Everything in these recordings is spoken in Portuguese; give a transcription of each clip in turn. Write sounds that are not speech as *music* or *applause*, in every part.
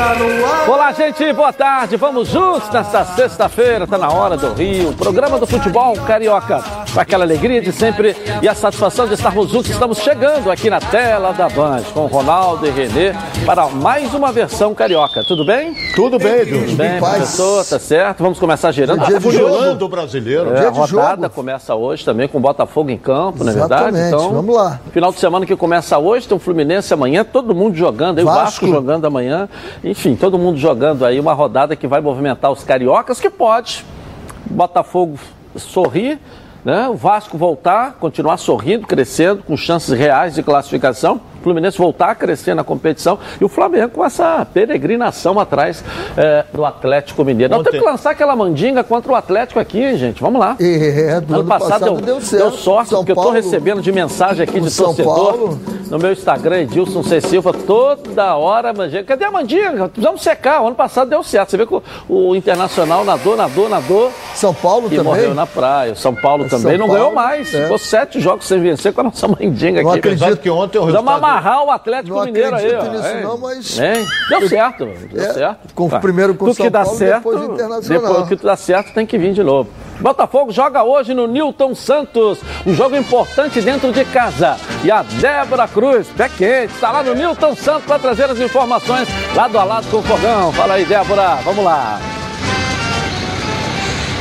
está no ar. Olá, gente, boa tarde. Vamos juntos nesta sexta-feira, tá na hora do Rio. Programa do futebol carioca. Com aquela alegria de sempre e a satisfação de estarmos juntos, estamos chegando aqui na tela da Band com Ronaldo e Renê para mais uma versão carioca. Tudo bem? Tudo bem, Edilson. Tudo bem, professor, tá certo. Vamos começar girando. Dia de jogo do brasileiro. É, a rodada começa hoje também com o Botafogo em campo, não é verdade? Então, vamos lá. Final de semana que começa hoje, tem o Fluminense amanhã, todo mundo jogando, aí o Vasco. jogando amanhã. Enfim, todo mundo jogando aí uma rodada que vai movimentar os cariocas, que pode. Botafogo sorrir, né? O Vasco voltar, continuar sorrindo, crescendo, com chances reais de classificação. O Fluminense voltar a crescer na competição e o Flamengo com essa peregrinação atrás eh, do Atlético Mineiro. Nós Ontem- temos que lançar aquela mandinga contra o Atlético aqui, hein, gente. Vamos lá. É, do Ano passado, deu, deu certo. deu sorte, São porque eu Paulo- estou recebendo de mensagem aqui de São torcedor Paulo- no meu Instagram, Edilson C. Silva, toda hora mandinga. Cadê a mandinga? Precisamos secar. O ano passado deu certo. Você vê que o, o Internacional nadou, nadou, nadou São Paulo e também. morreu na praia. São Paulo São também não Paulo, ganhou mais. é. Ficou sete jogos sem vencer com a nossa mandinga Não aqui. acredito. Apesar que ontem o resultado... amarrar o Atlético Não Mineiro aí, acredito ó. nisso hein? não, mas- Hein? Deu certo, deu É, certo. com- Tá. primeiro com Tudo São que dá Paulo, certo, depois o Internacional. Depois que dá certo, tem que vir de novo. Botafogo joga hoje no Newton Santos, um jogo importante dentro de casa. E a Débora Cruz, pé quente, está lá no Newton Santos para trazer as informações lado a lado com o Fogão. Fala aí, Débora, vamos lá.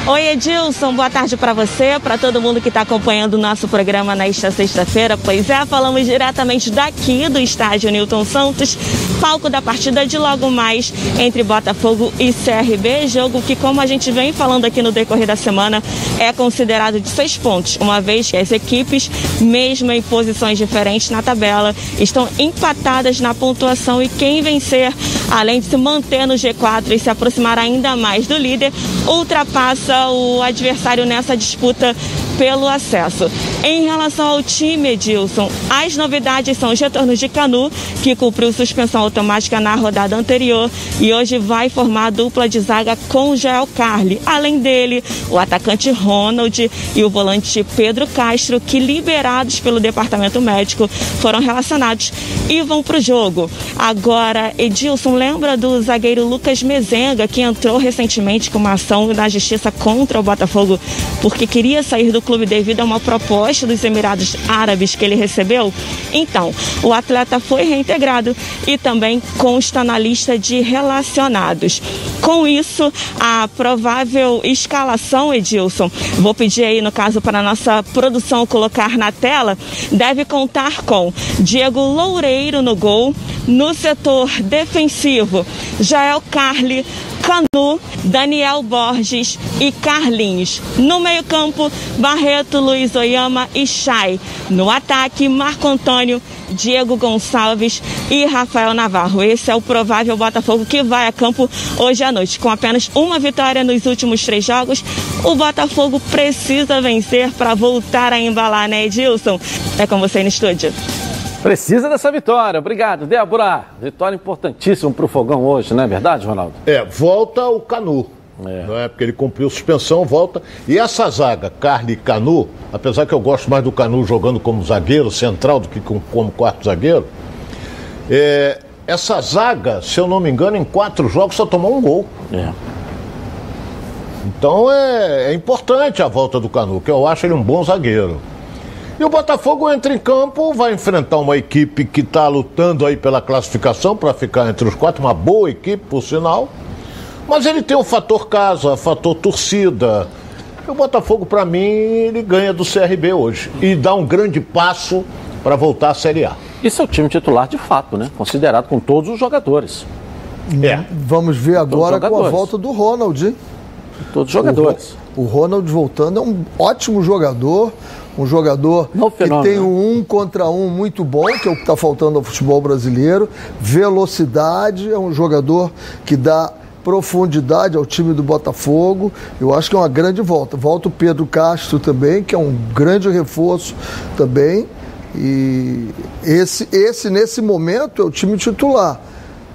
Oi, Edilson, boa tarde para você, para todo mundo que está acompanhando o nosso programa nesta sexta-feira. Pois é, falamos diretamente daqui do estádio Newton Santos, palco da partida de logo mais entre Botafogo e CRB, jogo que, como a gente vem falando aqui no decorrer da semana, é considerado de seis pontos, uma vez que as equipes, mesmo em posições diferentes na tabela, estão empatadas na pontuação e quem vencer, além de se manter no G4 e se aproximar ainda mais do líder, ultrapassa o adversário nessa disputa pelo acesso. Em relação ao time, Edilson, as novidades são os retornos de Canu, que cumpriu suspensão automática na rodada anterior e hoje vai formar a dupla de zaga com Joel Carli. Além dele, o atacante Ronald e o volante Pedro Castro, que liberados pelo departamento médico foram relacionados e vão para o jogo. Agora, Edilson, lembra do zagueiro Lucas Mezenga, que entrou recentemente com uma ação na justiça contra o Botafogo porque queria sair do clube devido a uma proposta dos Emirados Árabes que ele recebeu? Então, o atleta foi reintegrado e também consta na lista de relacionados. Com isso, a provável escalação, Edilson, vou pedir aí, no caso, para a nossa produção colocar na tela, deve contar com Diego Loureiro no gol, no setor defensivo, Jael Carli, Canu, Daniel Borges e Carlinhos. No meio-campo, Barreto, Luiz Oyama e Chay. No ataque, Marco Antônio, Diego Gonçalves e Rafael Navarro. Esse é o provável Botafogo que vai a campo hoje à noite. Com apenas uma vitória nos últimos três jogos, o Botafogo precisa vencer para voltar a embalar, né, Edilson? É com você no estúdio. Precisa dessa vitória. Obrigado, Débora. Vitória importantíssima para o Fogão hoje, não é verdade, Ronaldo? É, volta o Canu. É. Não é? Porque ele cumpriu suspensão, volta. E essa zaga, Carly e Canu, apesar que eu gosto mais do Canu jogando como zagueiro central do que com- como quarto zagueiro, é, essa zaga, se eu não me engano, em quatro jogos só tomou um gol. É. Então é, é importante a volta do Canu, que eu acho ele um bom zagueiro. E o Botafogo entra em campo, vai enfrentar uma equipe que está lutando aí pela classificação para ficar entre os quatro, uma boa equipe, por sinal. Mas ele tem o fator casa, fator torcida. E o Botafogo, para mim, ele ganha do CRB hoje. E dá um grande passo para voltar à Série A. Isso é o time titular de fato, né? Considerado com todos os jogadores. É. Vamos ver agora com a volta do Ronald. hein? Todos os jogadores. O Ronald voltando é um ótimo jogador, um jogador que tem né? um um contra um muito bom, que é o que está faltando ao futebol brasileiro. Velocidade, é um jogador que dá profundidade ao time do Botafogo. Eu acho que é uma grande volta. Volta o Pedro Castro também, que é um grande reforço também. E esse, esse nesse momento, é o time titular.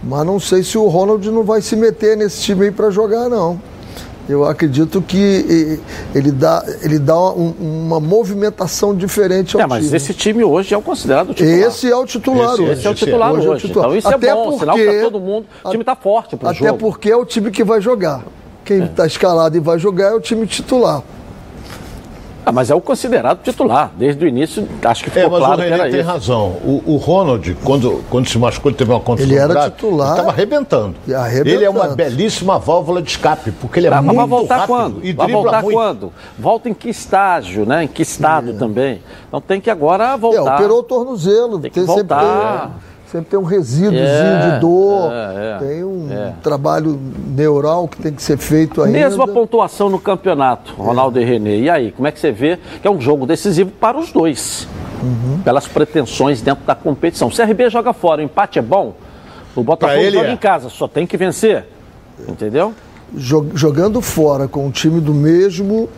Mas não sei se o Ronald não vai se meter nesse time aí para jogar, não. Eu acredito que ele dá, ele dá um, uma movimentação diferente ao é, mas time. esse time hoje é o considerado titular. Esse é o titular esse, hoje. Esse é o titular hoje. É hoje. Titular. Então isso é até é bom, porque, sinal para todo mundo. O time está forte para o jogo. Até porque é o time que vai jogar. Quem está é. escalado e vai jogar é o time titular. Ah, mas é o considerado titular. Desde o início, acho que ficou é, mas claro o que era tem isso. razão. O, o, Ronald, quando, quando se machucou, ele teve uma contusão Ele era grave, titular. Ele estava arrebentando. arrebentando. Ele é uma belíssima válvula de escape, porque ele é Ah, muito mas vai voltar rápido quando? e vai dribla voltar muito. quando? Volta em que estágio, né? Em que estado É. também? Então tem que agora É, voltar. operou o tornozelo. Tem que sempre, voltar. tem, sempre tem um resíduozinho É, de dor. é, é, tem um é. trabalho neural que tem que ser feito ainda. Mesma pontuação no campeonato, Ronaldo e Renê. E aí, como é que você vê que é um jogo decisivo para os dois? Uhum. Pelas pretensões dentro da competição. O CRB joga fora, o empate é bom. O Botafogo ele joga é. em casa, só tem que vencer. Entendeu? Jo- Jogando fora com um time do mesmo,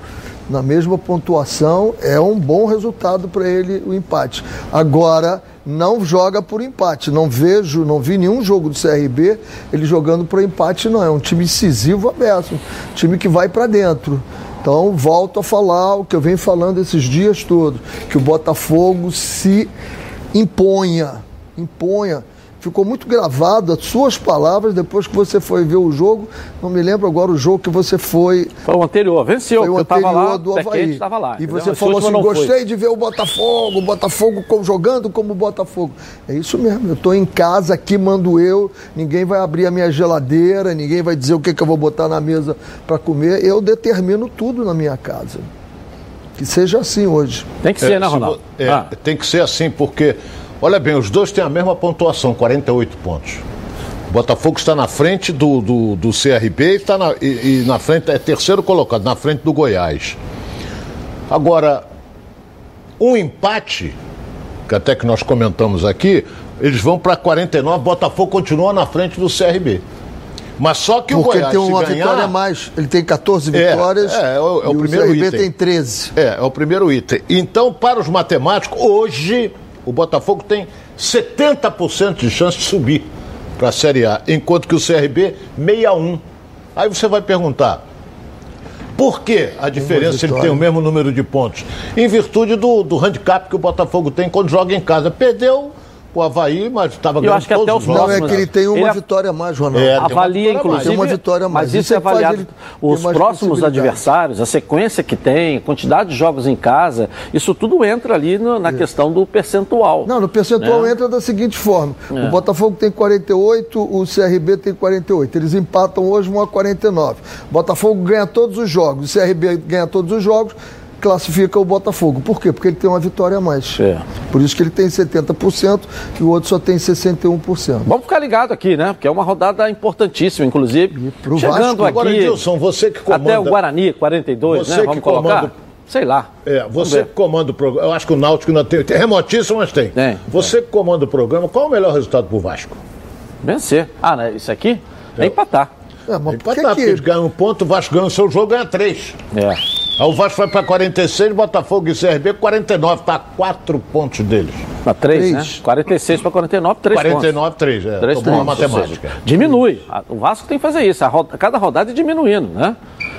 na mesma pontuação, é um bom resultado para ele o empate. Agora, não joga por empate. Não vejo, não vi nenhum jogo do CRB ele jogando por empate, não. É um time incisivo aberto, um time que vai para dentro. Então, volto a falar o que eu venho falando esses dias todos, que o Botafogo se imponha, imponha. Ficou muito gravado as suas palavras depois que você foi ver o jogo. Não me lembro agora o jogo que você foi. Foi o anterior, venceu. Foi o eu estava anterior lá, do Havaí. lá. e entendeu? você Esse falou assim: não foi. gostei de ver o Botafogo, o Botafogo com- jogando como o Botafogo. É isso mesmo. Eu estou em casa, aqui mando eu. Ninguém vai abrir a minha geladeira, ninguém vai dizer o que, que eu vou botar na mesa para comer. Eu determino tudo na minha casa. Que seja assim hoje. Tem que ser, É, né, se Ronaldo? vo- é, Ah, Tem que ser assim, porque, olha bem, os dois têm a mesma pontuação, 48 pontos. O Botafogo está na frente do, do, do CRB e, está na, e, e na frente, é terceiro colocado, na frente do Goiás. Agora, um empate, que até que nós comentamos aqui, eles vão para 49, Botafogo continua na frente do CRB. Mas só que o Porque ele Goiás, tem se uma ganhar, vitória a mais. Ele tem 14 É, vitórias. é, é o- é o e primeiro o CRB item. tem 13. É, é o primeiro item. Então, para os matemáticos, hoje o Botafogo tem 70% de chance de subir para a Série A, enquanto que o CRB, 61. Aí você vai perguntar, por que a diferença ele tem o mesmo número de pontos? Em virtude do, do handicap que o Botafogo tem quando joga em casa. Perdeu o Havaí, mas estava ganhando acho que até todos os os Não, jogos. é próximos, que ele tem uma ele- vitória a mais, Ronaldo. É, Avalia, inclusive. Tem uma vitória a mais. Mas isso Isso é é avaliado. ele Os próximos adversários, a sequência que tem, a quantidade de jogos em casa, isso tudo entra ali no- na questão do percentual. Não, no percentual Né? entra da seguinte forma: É. o Botafogo tem 48, o CRB tem 48. Eles empatam hoje um a 49. O Botafogo ganha todos os jogos, o CRB ganha todos os jogos, classifica o Botafogo. Por quê? Porque ele tem uma vitória a mais. É. Por isso que ele tem 70% e o outro só tem 61%. Vamos ficar ligado aqui, né? Porque é uma rodada importantíssima, inclusive. pro Chegando Vasco. aqui. Agora, Edilson, você que comanda... Até o Guarani, 42, Você né? que Vamos colocar? comanda- Sei lá. É, você que comanda o programa. Eu acho que o Náutico ainda tem. Tem remotíssimo, mas tem. Tem, Você que comanda o programa, qual é o melhor resultado pro Vasco? Vencer. Ah, né? Isso aqui é empatar. É, mas Empatar, que porque eles ganham um ponto, o Vasco ganha o seu jogo, ganha três. É. Aí o Vasco vai para 46, Botafogo e CRB 49, tá a quatro pontos deles. Na 3, né? Três. 46 para 49, 3 pontos. 49, 3, é. Três Tô bom na pontos, ou matemática. seja, diminui. O Vasco tem que fazer isso. A roda- cada rodada é diminuindo, né?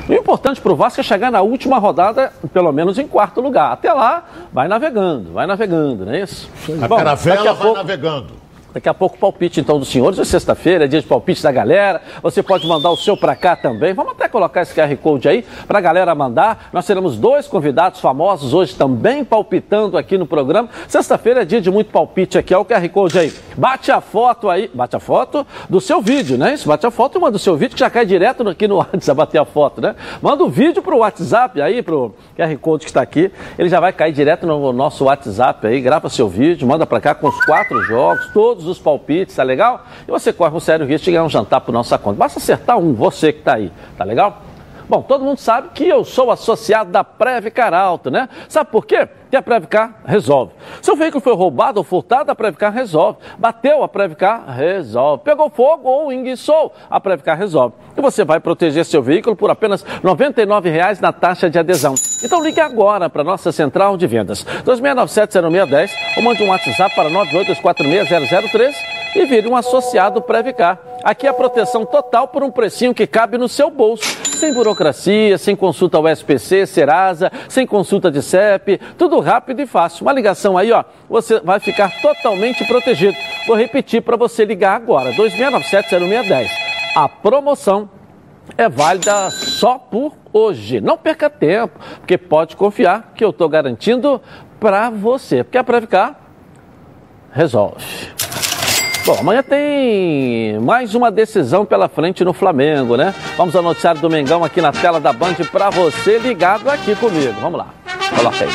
E o importante para o Vasco é chegar na última rodada, pelo menos em quarto lugar. Até lá, vai navegando, vai navegando, não é isso? A Bom, caravela vai pouco- navegando. Daqui a pouco palpite então dos senhores, hoje é sexta-feira, é dia de palpite da galera. Você pode mandar o seu para cá também. Vamos até colocar esse QR Code aí para a galera mandar. Nós teremos dois convidados famosos hoje também palpitando aqui no programa. Sexta-feira é dia de muito palpite aqui, ó, o QR Code aí. Bate a foto aí, bate a foto do seu vídeo, né? Isso, bate a foto e manda o seu vídeo que já cai direto aqui no *laughs* WhatsApp, bater a foto, né? Manda o vídeo pro WhatsApp aí, pro QR Code que está aqui. Ele já vai cair direto no nosso WhatsApp aí, grava seu vídeo, manda para cá com os quatro jogos, todos os palpites, tá legal? E você corre um sério risco de ganhar um jantar por nossa conta. Basta acertar um, você que tá aí, tá legal? Bom, todo mundo sabe que eu sou associado da Previcar Alto, né? Sabe por quê? Que a Previcar resolve. Seu veículo foi roubado ou furtado, a Previcar resolve. Bateu, a Previcar resolve. Pegou fogo ou enguiçou, a Previcar resolve. E você vai proteger seu veículo por apenas R$ 99,00 na taxa de adesão. Então ligue agora para nossa central de vendas, 2697-0610, ou mande um WhatsApp para 982460003 e vire um associado Previcar. Aqui é a proteção total por um precinho que cabe no seu bolso. sem burocracia, sem consulta ao SPC, Serasa, sem consulta de CEP, tudo rápido e fácil. Uma ligação aí, ó, você vai ficar totalmente protegido. Vou repetir para você ligar agora, 2697-0610. A promoção é válida só por hoje. Não perca tempo, porque pode confiar que eu estou garantindo para você. Porque a Previcar resolve. Bom, amanhã tem mais uma decisão pela frente no Flamengo, né? Vamos ao noticiário do Mengão aqui na tela da Band para você ligado aqui comigo. Vamos lá. Coloca aí.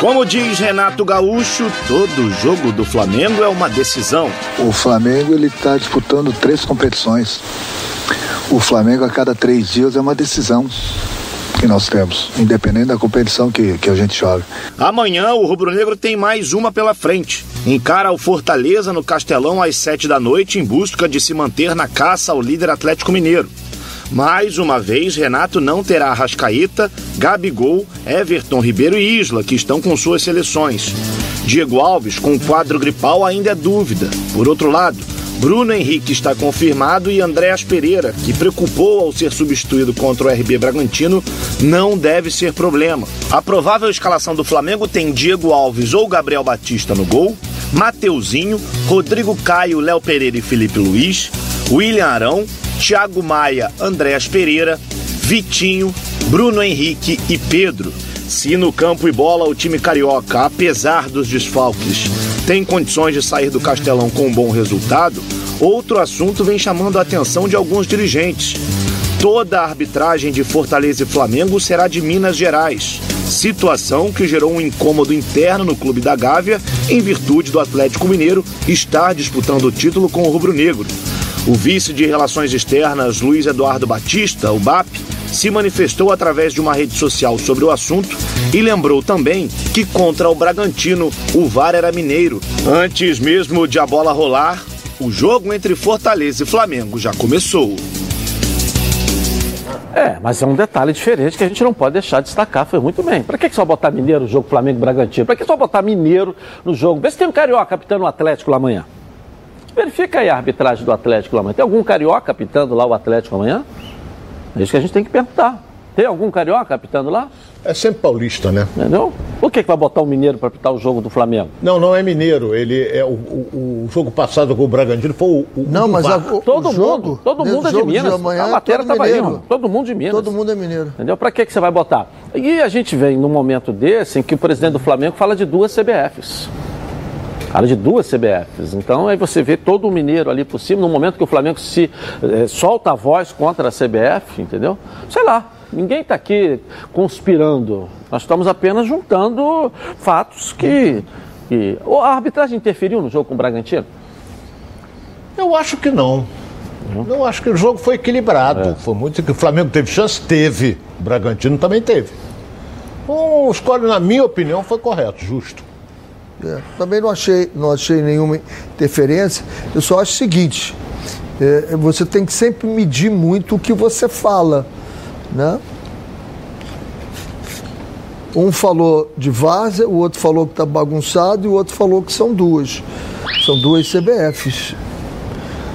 Como diz Renato Gaúcho, todo jogo do Flamengo é uma decisão. O Flamengo ele está disputando três competições. O Flamengo a cada três dias é uma decisão que nós temos, independente da competição que, que a gente joga. Amanhã o Rubro Negro tem mais uma pela frente. Encara o Fortaleza no Castelão às sete da noite em busca de se manter na caça ao líder Atlético Mineiro. Mais uma vez, Renato não terá Rascaíta, Gabigol, Everton Ribeiro e Isla, que estão com suas seleções. Diego Alves, com o quadro gripal, ainda é dúvida. Por outro lado, Bruno Henrique está confirmado e Andréas Pereira, que preocupou ao ser substituído contra o RB Bragantino, não deve ser problema. A provável escalação do Flamengo tem Diego Alves ou Gabriel Batista no gol, Mateuzinho, Rodrigo Caio, Léo Pereira e Felipe Luiz, William Arão, Thiago Maia, Andréas Pereira, Vitinho, Bruno Henrique e Pedro. Se no campo e bola o time carioca, apesar dos desfalques, tem condições de sair do Castelão com um bom resultado, outro assunto vem chamando a atenção de alguns dirigentes. Toda a arbitragem de Fortaleza e Flamengo será de Minas Gerais. Situação que gerou um incômodo interno no clube da Gávea, em virtude do Atlético Mineiro estar disputando o título com o Rubro Negro. O vice de Relações Externas, Luiz Eduardo Batista, o BAP, se manifestou através de uma rede social sobre o assunto e lembrou também que contra o Bragantino o VAR era mineiro. Antes mesmo de a bola rolar, o jogo entre Fortaleza e Flamengo já começou. É, mas é um detalhe diferente que a gente não pode deixar de destacar. Foi muito bem. Para que só botar Mineiro no jogo Flamengo Bragantino? Para que só botar Mineiro no jogo? Vê se tem um carioca capitando o Atlético lá amanhã. Verifica aí a arbitragem do Atlético lá amanhã. Tem algum carioca apitando lá o Atlético amanhã? É isso que a gente tem que perguntar. Tem algum carioca apitando lá? É sempre paulista, né? Entendeu? Por que, que vai botar um mineiro para apitar o jogo do Flamengo? Não, não é mineiro. Ele é o, o, o jogo passado com o Bragantino foi o. o não, mas a, o, todo o mundo, jogo, todo mundo é de Minas. De amanhã, a matéria estava aí, mano. Todo mundo de Minas. Todo mundo é mineiro. Entendeu? Para que, que você vai botar? E a gente vem num momento desse em que o presidente do Flamengo fala de duas CBFs. Fala de duas CBFs. Então aí você vê todo o mineiro ali por cima, no momento que o Flamengo se eh, solta a voz contra a CBF, entendeu? Sei lá, ninguém está aqui conspirando. Nós estamos apenas juntando fatos que, que. A arbitragem interferiu no jogo com o Bragantino? Eu acho que não. Uhum. Eu acho que o jogo foi equilibrado. É. Foi muito que o Flamengo teve chance, teve. O Bragantino também teve. O escolhe, na minha opinião, foi correto, justo. É, também não achei, não achei nenhuma interferência. Eu só acho o seguinte: é, você tem que sempre medir muito o que você fala. Né? Um falou de várzea, o outro falou que está bagunçado e o outro falou que são duas. São duas CBFs.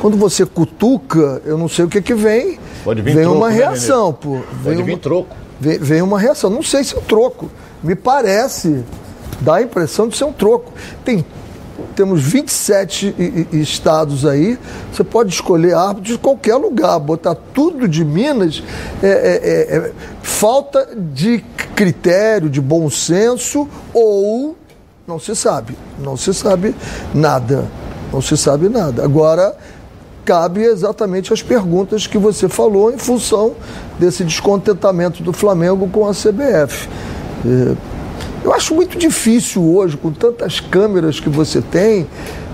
Quando você cutuca, eu não sei o que que vem. Pode vir vem troco, uma né, reação, pô. Vem Pode vir uma, troco. Vem, vem uma reação. Não sei se é troco. Me parece dá a impressão de ser um troco. Tem, temos 27 estados aí, você pode escolher árbitro de qualquer lugar, botar tudo de Minas, é, é, é, é falta de critério, de bom senso, ou não se sabe, não se sabe nada, não se sabe nada. Agora, cabe exatamente as perguntas que você falou em função desse descontentamento do Flamengo com a CBF. É, eu acho muito difícil hoje, com tantas câmeras que você tem,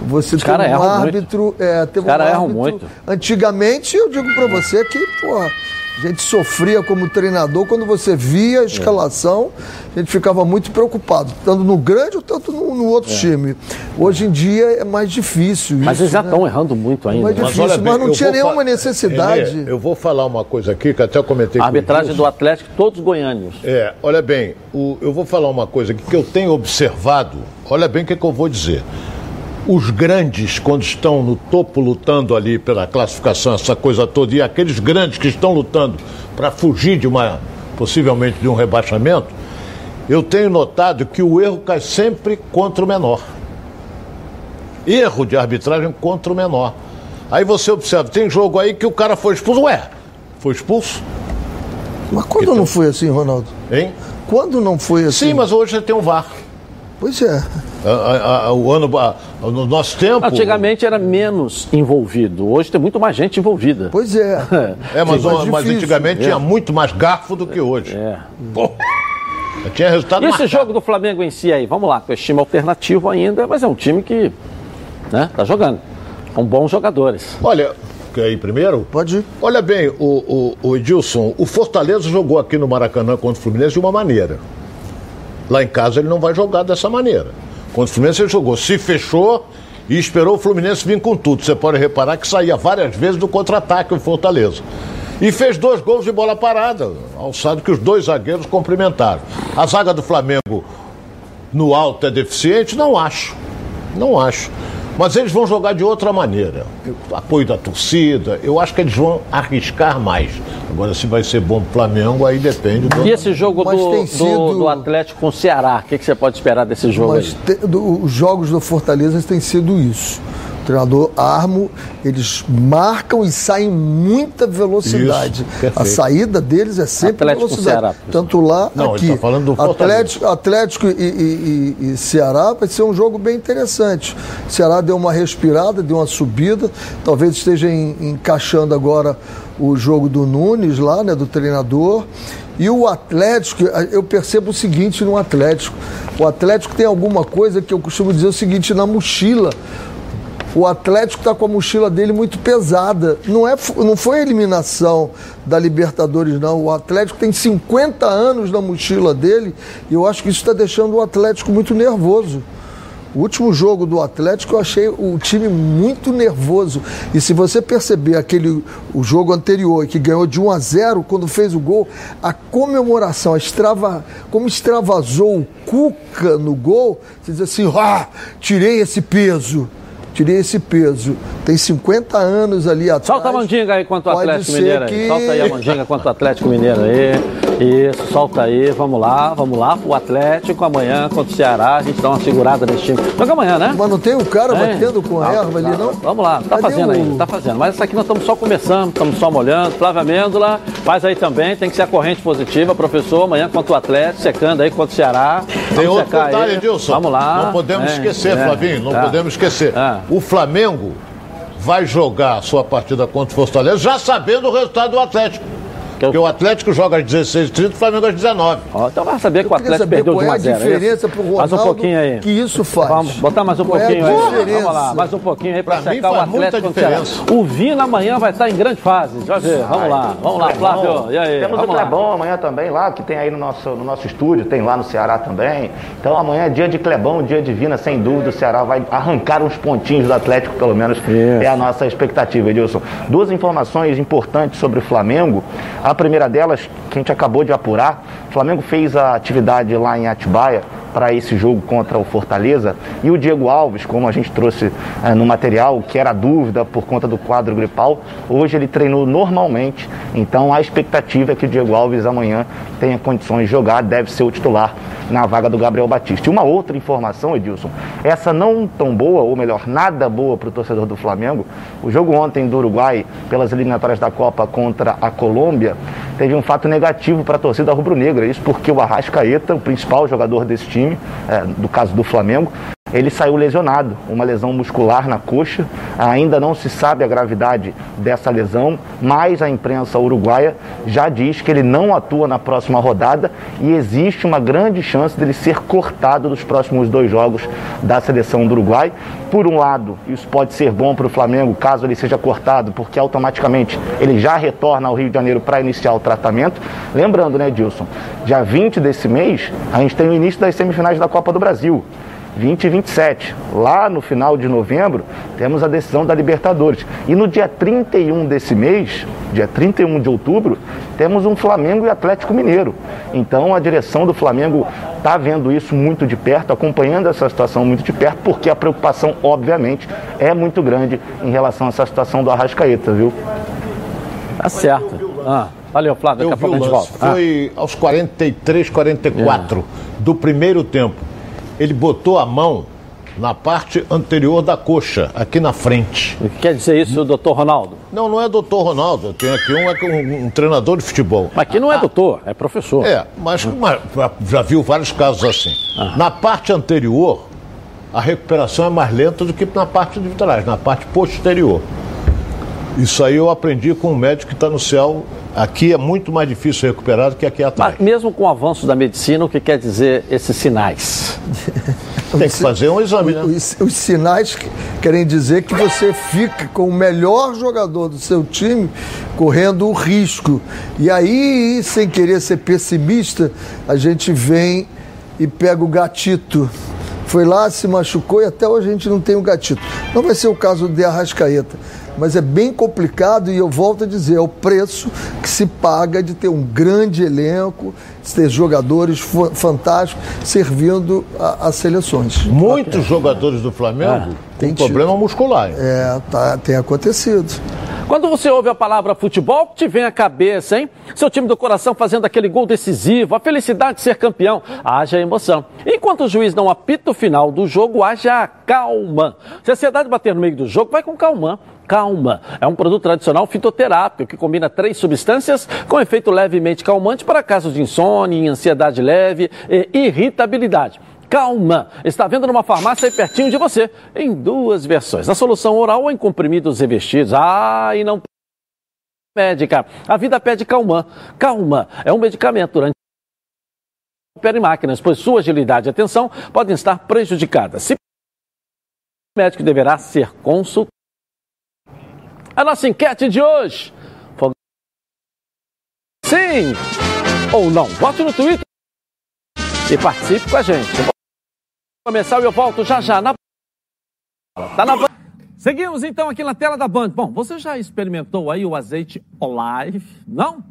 você ter um árbitro. É, ter Os um árbitro. Muito. Antigamente, eu digo para você que, porra, a gente sofria como treinador quando você via a é. escalação, a gente ficava muito preocupado, tanto no grande ou tanto no, no outro é. time. Hoje em dia é mais difícil. Mas isso, eles já né? estão errando muito ainda. É mais difícil, mas, mas não tinha nenhuma necessidade. eu vou falar uma coisa aqui que até comentei A arbitragem do Atlético, todos goiânios. É, olha bem, o, eu vou falar uma coisa aqui que eu tenho observado, olha bem o que, que eu vou dizer os grandes, quando estão no topo lutando ali pela classificação, essa coisa toda, e aqueles grandes que estão lutando para fugir de uma possivelmente de um rebaixamento, eu tenho notado que o erro cai sempre contra o menor. Erro de arbitragem contra o menor. Aí você observa, tem jogo aí que o cara foi expulso. Ué, foi expulso? Mas quando não foi assim, Ronaldo? Hein? Quando não foi assim? Sim, mas hoje tem um VAR. Pois é. A- a- o ano, a- no nosso tempo. Antigamente era menos envolvido, hoje tem muito mais gente envolvida. Pois é. *laughs* É, mas, Sim, mas, difícil. antigamente tinha muito mais garfo do que hoje. É. Pô, tinha resultado E esse marcado. jogo do Flamengo em si aí, vamos lá, com esse time alternativo ainda, mas é um time que né, tá jogando, com bons jogadores. Olha, quer ir primeiro? Pode ir. Olha bem, o, o, o Edilson, o Fortaleza jogou aqui no Maracanã contra o Fluminense de uma maneira. Lá em casa ele não vai jogar dessa maneira. Contra o Fluminense ele jogou, se fechou e esperou o Fluminense vir com tudo. Você pode reparar que saía várias vezes do contra-ataque o Fortaleza. E fez dois gols de bola parada, alçado que os dois zagueiros cumprimentaram. A zaga do Flamengo no alto é deficiente? Não acho. Não acho. Mas eles vão jogar de outra maneira. Apoio da torcida, eu acho que eles vão arriscar mais. Agora, se vai ser bom pro Flamengo, aí depende do. E esse jogo do, tem do- sido- do Atlético com o Ceará, o que, que você pode esperar desse jogo Mas aí? te- do- os jogos do Fortaleza têm sido isso. O treinador Armo, eles marcam e saem muita velocidade. Isso, a saída deles é sempre Atlético velocidade. Ceará. Tanto lá, Não, aqui. tá falando do. Atlético, Atlético e, e- e- e Ceará vai ser um jogo bem interessante. O Ceará deu uma respirada, deu uma subida. Talvez esteja en- encaixando agora o jogo do Nunes lá, né, do treinador. E o Atlético, eu percebo o seguinte no Atlético. O Atlético tem alguma coisa que eu costumo dizer o seguinte na mochila. O Atlético está com a mochila dele muito pesada. Não, é, não foi a eliminação da Libertadores, não. O Atlético tem 50 anos na mochila dele e eu acho que isso está deixando o Atlético muito nervoso. O último jogo do Atlético eu achei o time muito nervoso. E se você perceber aquele o jogo anterior que ganhou de 1 a 0 quando fez o gol, a comemoração, a extrava, como extravasou o Cuca no gol, você diz assim: "Ah, tirei esse peso". Tirei esse peso. Tem 50 anos ali atrás. Solta a mandinga aí quanto o Atlético Mineiro aí. que- Solta aí a mandinga quanto o Atlético Mineiro aí. Isso, solta aí. Vamos lá, vamos lá. O Atlético amanhã contra o Ceará. A gente dá uma segurada nesse time. Joga amanhã, né? Mas não tem o cara É. batendo com a Tá, erva ali, tá. não? Vamos lá, tá Cadê fazendo o- ainda, tá fazendo. Mas essa aqui nós estamos só começando, estamos só molhando. Flávia Amêndola, faz aí também, tem que ser a corrente positiva, professor. Amanhã contra o Atlético, secando aí contra o Ceará. Tem Vamos outro detalhe, aí. Edilson. Vamos lá. Não podemos É, esquecer, é, Flavinho, não tá. podemos esquecer. Ah. O Flamengo vai jogar a sua partida contra o Fortaleza já sabendo o resultado do Atlético. Que eu- Porque o Atlético joga às 16h30 e o Flamengo às 19 Ó, então vai saber que o Atlético saber perdeu de qual 1 é a a 0 diferença é pro isso? Mais um Ronaldo pouquinho aí. que isso faz. Vamos botar mais um Qual é a pouquinho aí. diferença? Vamos lá, mais um pouquinho aí para Pra mim secar o Atlético o diferença. Vina amanhã vai estar em grande fase. Ver, vamos lá. Vamos lá, Flávio. E aí? Temos vamos o lá. Clebão amanhã também lá, que tem aí no nosso, no nosso estúdio, tem lá no Ceará também. Então amanhã é dia de Clebão, dia de Vina, sem dúvida. O Ceará vai arrancar uns pontinhos do Atlético, pelo menos é a nossa expectativa, Edilson. Duas informações importantes sobre o Flamengo. A primeira delas, que a gente acabou de apurar, o Flamengo fez a atividade lá em Atibaia para esse jogo contra o Fortaleza. E o Diego Alves, como a gente trouxe eh, no material, que era dúvida por conta do quadro gripal, hoje ele treinou normalmente. Então a expectativa é que o Diego Alves amanhã tenha condições de jogar, deve ser o titular na vaga do Gabriel Batista. E uma outra informação, Edilson, essa não tão boa, ou melhor, nada boa para o torcedor do Flamengo. O jogo ontem do Uruguai, pelas eliminatórias da Copa contra a Colômbia, teve um fato negativo para a torcida rubro-negra. Isso porque o Arrascaeta, o principal jogador desse time, é, do caso do Flamengo, ele saiu lesionado, uma lesão muscular na coxa. Ainda não se sabe a gravidade dessa lesão, mas a imprensa uruguaia já diz que ele não atua na próxima rodada e existe uma grande chance dele ser cortado dos próximos dois jogos da seleção do Uruguai. Por um lado, isso pode ser bom para o Flamengo caso ele seja cortado, porque automaticamente ele já retorna ao Rio de Janeiro para iniciar o tratamento. Lembrando, né, Dilson, dia 20 desse mês, a gente tem o início das semifinais da Copa do Brasil. 20 e 27. Lá no final de novembro, temos a decisão da Libertadores. E no dia 31 desse mês, dia 31 de outubro, temos um Flamengo e Atlético Mineiro. Então a direção do Flamengo está vendo isso muito de perto, acompanhando essa situação muito de perto, porque a preocupação, obviamente, é muito grande em relação a essa situação do Arrascaeta, viu? Tá certo. Ah, Valeu, Flávio. Daqui a pouco a gente volta. Foi ah. aos 43, 44 é. do primeiro tempo. Ele botou a mão na parte anterior da coxa, aqui na frente. O que quer dizer isso, doutor Ronaldo? Não, não é doutor Ronaldo. Eu tenho aqui um, é um, um treinador de futebol. Mas aqui não é ah, doutor, é professor. É, mas, mas já viu vários casos assim. Ah. Na parte anterior, a recuperação é mais lenta do que na parte de trás, na parte posterior. Isso aí eu aprendi com um médico que está no céu. Aqui é muito mais difícil recuperar do que aqui atrás. Mas mesmo com o avanço da medicina, o que quer dizer esses sinais? *laughs* Tem que fazer um exame, né? Os, os, sinais querem dizer que você fica com o melhor jogador do seu time correndo o risco. E aí, sem querer ser pessimista, a gente vem e pega o gatito. Foi lá, se machucou e até hoje a gente não tem o gatito. Não vai ser o caso de Arrascaeta mas é bem complicado e eu volto a dizer, é o preço que se paga de ter um grande elenco, de ter jogadores fantásticos servindo às seleções. Muitos jogadores do Flamengo é, têm problema muscular. É, tá, tem acontecido. Quando você ouve a palavra futebol, te vem à cabeça, hein? Seu time do coração fazendo aquele gol decisivo, a felicidade de ser campeão, haja emoção. Enquanto o juiz não apita o final do jogo, haja calma. Se a ansiedade bater no meio do jogo, vai com calma. Calma é um produto tradicional fitoterápico que combina três substâncias com efeito levemente calmante para casos de insônia, ansiedade leve e irritabilidade. Calma está vendo numa farmácia aí pertinho de você, em duas versões. A solução oral ou em comprimidos revestidos. Ah, e não médica. A vida pede calma. Calma é um medicamento durante opera em máquinas, pois sua agilidade e atenção podem estar prejudicadas. Se o médico deverá ser consultado. A nossa enquete de hoje. Sim ou não? Vote no Twitter e participe com a gente. Começar e eu volto já já na. Tá na Seguimos então aqui na tela da Band. Bom, você já experimentou aí o azeite Olive? Não?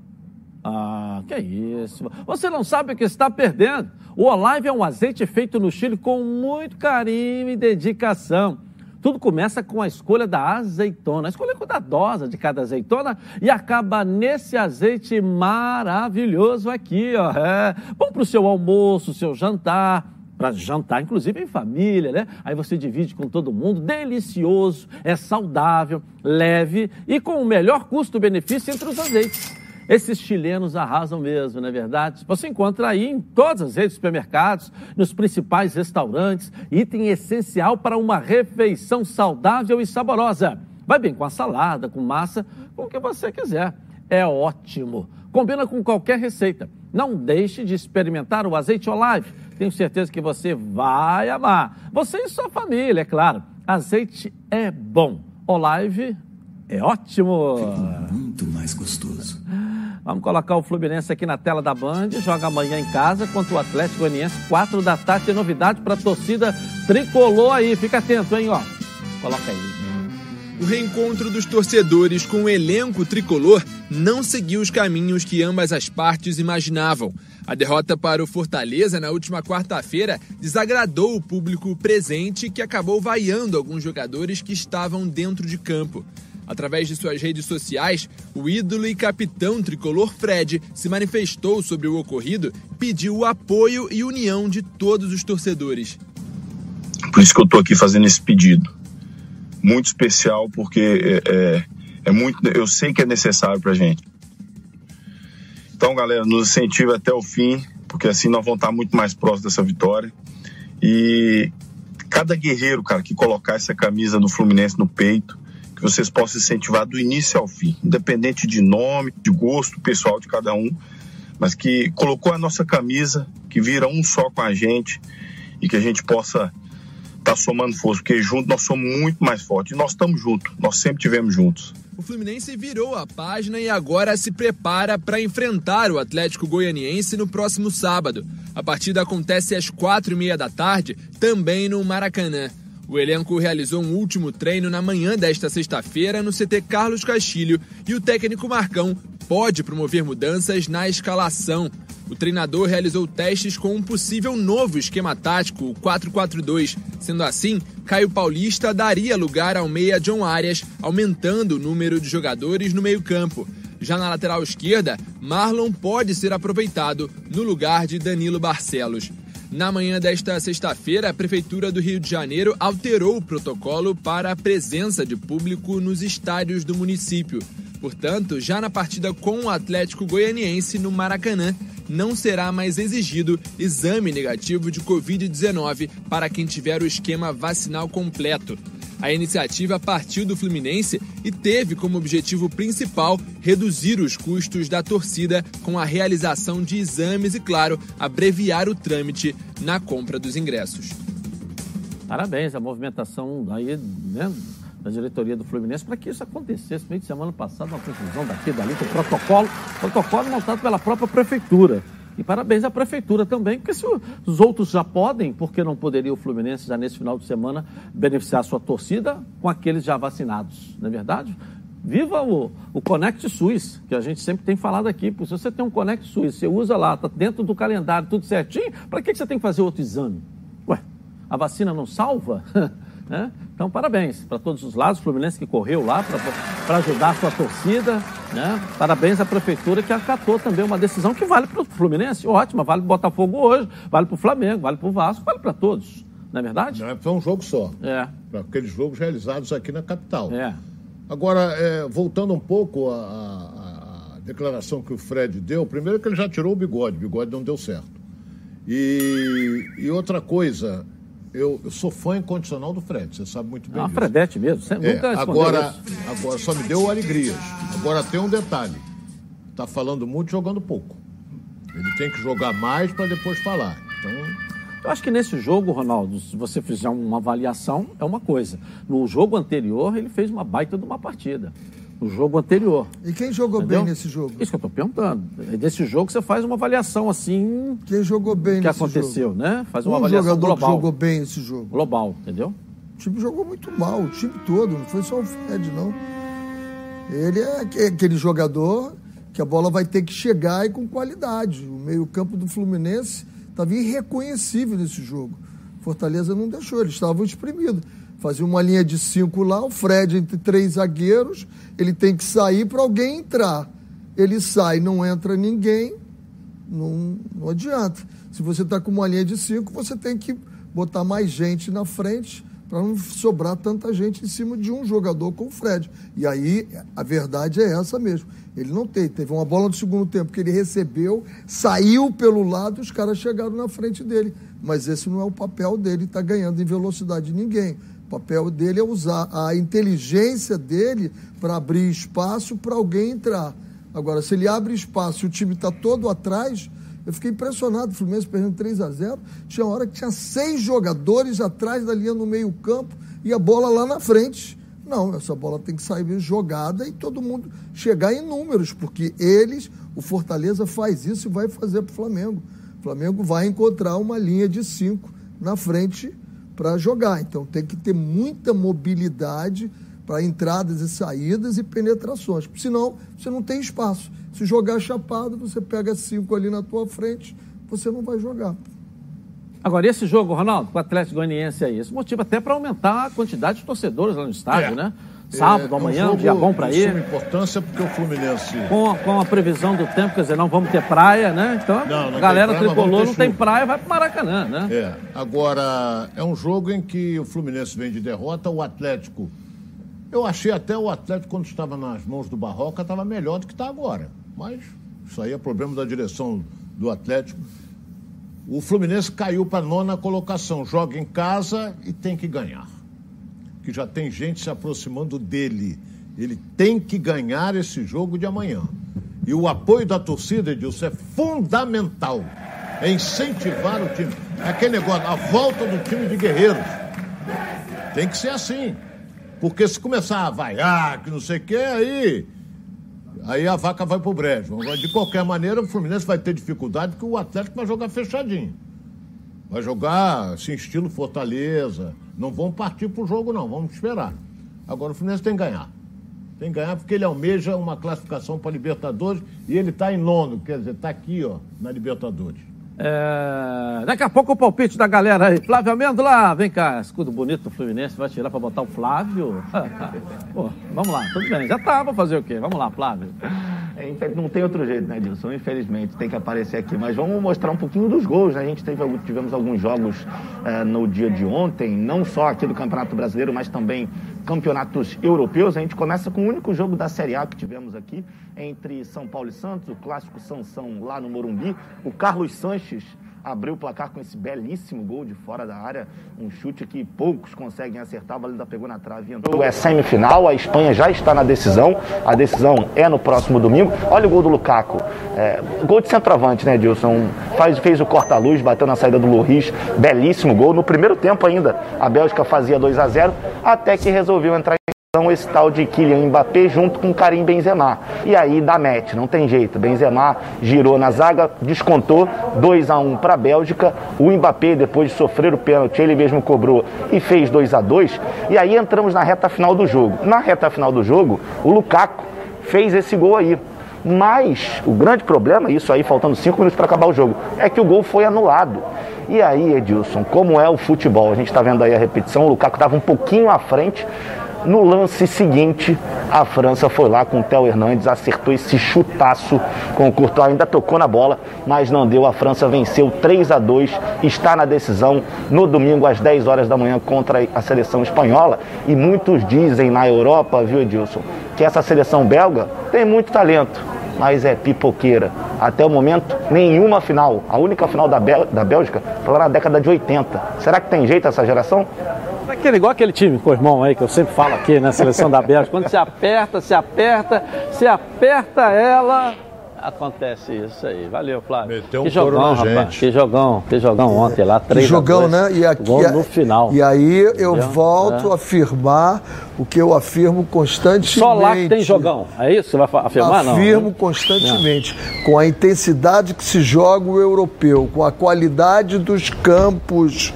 Ah, que isso. Você não sabe o que está perdendo. O Olive é um azeite feito no Chile com muito carinho e dedicação. Tudo começa com a escolha da azeitona, a escolha cuidadosa de cada azeitona e acaba nesse azeite maravilhoso aqui, ó. É bom para o seu almoço, seu jantar, para jantar, inclusive em família, né? Aí você divide com todo mundo, delicioso, é saudável, leve e com o melhor custo-benefício entre os azeites. Esses chilenos arrasam mesmo, não é verdade? Você encontra aí em todas as redes de supermercados, nos principais restaurantes, item essencial para uma refeição saudável e saborosa. Vai bem com a salada, com massa, com o que você quiser. É ótimo. Combina com qualquer receita. Não deixe de experimentar o azeite Olive. Tenho certeza que você vai amar. Você e sua família, é claro. Azeite é bom. Olive é ótimo. Ficou muito mais gostoso. Vamos colocar o Fluminense aqui na tela da Band. Joga amanhã em casa contra o Atlético Goianiense, 4 da tarde. Novidade para a torcida tricolor aí. Fica atento, hein, ó. Coloca aí. O reencontro dos torcedores com o elenco tricolor não seguiu os caminhos que ambas as partes imaginavam. A derrota para o Fortaleza na última quarta-feira desagradou o público presente, que acabou vaiando alguns jogadores que estavam dentro de campo. Através de suas redes sociais, o ídolo e capitão tricolor Fred se manifestou sobre o ocorrido pediu o apoio e união de todos os torcedores. Por isso que eu estou aqui fazendo esse pedido. Muito especial, porque é, é, é muito, eu sei que é necessário para gente. Então, galera, nos incentive até o fim, porque assim nós vamos estar muito mais próximos dessa vitória. E cada guerreiro, cara, que colocar essa camisa do Fluminense no peito, que vocês possam incentivar do início ao fim, independente de nome, de gosto pessoal de cada um, mas que colocou a nossa camisa, que vira um só com a gente e que a gente possa estar tá somando força, porque juntos nós somos muito mais fortes. E nós estamos juntos, nós sempre tivemos juntos. O Fluminense virou a página e agora se prepara para enfrentar o Atlético Goianiense no próximo sábado. A partida acontece às quatro e meia da tarde, também no Maracanã. O elenco realizou um último treino na manhã desta sexta-feira no CT Carlos Castilho e o técnico Marcão pode promover mudanças na escalação. O treinador realizou testes com um possível novo esquema tático, o 4-4-2. Sendo assim, Caio Paulista daria lugar ao meia John Arias, aumentando o número de jogadores no meio-campo. Já na lateral esquerda, Marlon pode ser aproveitado no lugar de Danilo Barcelos. Na manhã desta sexta-feira, a Prefeitura do Rio de Janeiro alterou o protocolo para a presença de público nos estádios do município. Portanto, já na partida com o Atlético Goianiense no Maracanã, não será mais exigido exame negativo de Covid-19 para quem tiver o esquema vacinal completo. A iniciativa partiu do Fluminense e teve como objetivo principal reduzir os custos da torcida com a realização de exames e, claro, abreviar o trâmite na compra dos ingressos. Parabéns, a movimentação aí, né, da diretoria do Fluminense para que isso acontecesse. Meio de semana passada, uma confusão daqui dali, com protocolo, protocolo montado pela própria prefeitura. E parabéns à prefeitura também, porque se os outros já podem, por que não poderia o Fluminense já nesse final de semana beneficiar sua torcida com aqueles já vacinados, não é verdade? Viva o, o Connect SUS, que a gente sempre tem falado aqui. Porque se você tem um Connect SUS, você usa lá, está dentro do calendário, tudo certinho, para que, que você tem que fazer outro exame? Ué, a vacina não salva? *laughs* Né? Então, parabéns para todos os lados, o Fluminense que correu lá para ajudar a sua torcida. Né? Parabéns à Prefeitura que acatou também uma decisão que vale para o Fluminense, ótima, vale para o Botafogo hoje, vale para o Flamengo, vale para o Vasco, vale para todos. Não é verdade? Não é foi um jogo só. É. Para aqueles jogos realizados aqui na capital. É. Agora, é, voltando um pouco à, à declaração que o Fred deu, primeiro que ele já tirou o bigode, o bigode não deu certo. E, e outra coisa, eu, eu, sou fã incondicional do Fred, você sabe muito bem. É uma Fredete mesmo, você é, nunca agora, agora só me deu alegrias. Agora tem um detalhe: está falando muito jogando pouco. Ele tem que jogar mais para depois falar. Então. Eu acho que nesse jogo, Ronaldo, se você fizer uma avaliação, é uma coisa. No jogo anterior, ele fez uma baita de uma partida no jogo anterior. E quem jogou entendeu? bem nesse jogo? Isso que eu estou perguntando. Desse jogo você faz uma avaliação assim. Quem jogou bem que nesse aconteceu, jogo? né? Faz uma um avaliação jogador global. que jogou bem esse jogo. Global, entendeu? O time jogou muito mal, o time todo, não foi só o Fred, não. Ele é aquele jogador que a bola vai ter que chegar e com qualidade. O meio-campo do Fluminense estava irreconhecível nesse jogo. Fortaleza não deixou, eles estavam exprimidos fazia uma linha de cinco lá, o Fred entre três zagueiros, ele tem que sair para alguém entrar. Ele sai, não entra ninguém, não, não adianta. Se você está com uma linha de cinco, você tem que botar mais gente na frente para não sobrar tanta gente em cima de um jogador como o Fred. E aí a verdade é essa mesmo. Ele não tem. Teve uma bola no segundo tempo que ele recebeu, saiu pelo lado, os caras chegaram na frente dele. Mas esse não é o papel dele, está ganhando em velocidade de ninguém. Papel dele é usar a inteligência dele para abrir espaço para alguém entrar. Agora, se ele abre espaço e o time está todo atrás, eu fiquei impressionado. O Fluminense perdendo 3 a 0 Tinha hora que tinha seis jogadores atrás da linha no meio-campo e a bola lá na frente. Não, essa bola tem que sair jogada e todo mundo chegar em números, porque eles, o Fortaleza faz isso e vai fazer para o Flamengo. O Flamengo vai encontrar uma linha de cinco na frente para jogar. Então tem que ter muita mobilidade para entradas e saídas e penetrações. Senão, você não tem espaço. Se jogar chapado, você pega cinco ali na tua frente, você não vai jogar. Agora, esse jogo, Ronaldo, com o Atlético Goianiense aí, isso motiva até para aumentar a quantidade de torcedores lá no estádio, é. né? Sábado, é, amanhã, é um, dia bom para ir. De importância porque o Fluminense. Com, com a previsão do tempo, quer dizer, não vamos ter praia, né? Então, não, não a galera praia, tricolor não tem praia, vai para Maracanã, né? É. Agora, é um jogo em que o Fluminense vem de derrota, o Atlético. Eu achei até o Atlético, quando estava nas mãos do Barroca, estava melhor do que está agora. Mas isso aí é problema da direção do Atlético. O Fluminense caiu para a nona colocação, joga em casa e tem que ganhar que já tem gente se aproximando dele. Ele tem que ganhar esse jogo de amanhã. E o apoio da torcida, Edilson, é fundamental. É incentivar o time. É aquele negócio, a volta do time de guerreiros. Tem que ser assim. Porque se começar a vaiar, que não sei o que, aí. Aí a vaca vai pro brejo. De qualquer maneira, o Fluminense vai ter dificuldade porque o Atlético vai jogar fechadinho. Vai jogar assim, estilo Fortaleza. Não vão partir para o jogo, não. Vamos esperar. Agora o Fluminense tem que ganhar. Tem que ganhar porque ele almeja uma classificação para Libertadores e ele está em nono, quer dizer, está aqui, ó, na Libertadores. É... Daqui a pouco o palpite da galera aí. Flávio Amêndola, vem cá, escudo bonito do Fluminense, vai tirar para botar o Flávio? *laughs* Pô, vamos lá, tudo bem, já tá, vou fazer o quê? Vamos lá, Flávio. Não tem outro jeito, né, Dilson? Infelizmente, tem que aparecer aqui. Mas vamos mostrar um pouquinho dos gols, né? A gente teve, tivemos alguns jogos é, no dia de ontem, não só aqui do Campeonato Brasileiro, mas também campeonatos europeus. A gente começa com o único jogo da Série A que tivemos aqui, entre São Paulo e Santos, o clássico Sansão lá no Morumbi. O Carlos Sanches abriu o placar com esse belíssimo gol de fora da área, um chute que poucos conseguem acertar, a bola ainda pegou na trave e entrou. É semifinal, a Espanha já está na decisão, a decisão é no próximo domingo. Olha o gol do Lukaku, é, gol de centroavante, né, Dilson? Faz, fez o corta-luz, bateu na saída do Loris, belíssimo gol. No primeiro tempo ainda, a Bélgica fazia 2 a 0 até que resolveu entrar em esse tal de Kylian Mbappé junto com Karim Benzema. E aí dá match, não tem jeito. Benzema girou na zaga, descontou 2 a 1 para a Bélgica. O Mbappé depois de sofrer o pênalti, ele mesmo cobrou e fez 2 a 2. E aí entramos na reta final do jogo. Na reta final do jogo, o Lukaku fez esse gol aí. Mas o grande problema, isso aí faltando 5 minutos para acabar o jogo, é que o gol foi anulado. E aí, Edilson, como é o futebol? A gente está vendo aí a repetição, o Lukaku estava um pouquinho à frente, no lance seguinte, a França foi lá com o Theo Hernandes, acertou esse chutaço com o Courtois, ainda tocou na bola, mas não deu. A França venceu 3 a 2, está na decisão no domingo às 10 horas da manhã contra a seleção espanhola. E muitos dizem na Europa, viu, Edilson, que essa seleção belga tem muito talento, mas é pipoqueira. Até o momento, nenhuma final. A única final da, Bel da Bélgica foi lá na década de 80. Será que tem jeito essa geração? Aquele, igual aquele time com o irmão aí, que eu sempre falo aqui, né? Seleção da Bélgica. Quando se aperta, se aperta, se aperta ela, acontece isso aí. Valeu, Flávio. Meteu um que jogão, rapaz. Gente. Que jogão, que jogão ontem lá, três Que jogão, né? E aqui, gol no final. E aí eu Entendeu? volto É. a afirmar o que eu afirmo constantemente. Só lá que tem jogão. É isso? Você vai afirmar? Não. Afirmo né? constantemente. Com a intensidade que se joga o europeu, com a qualidade dos campos,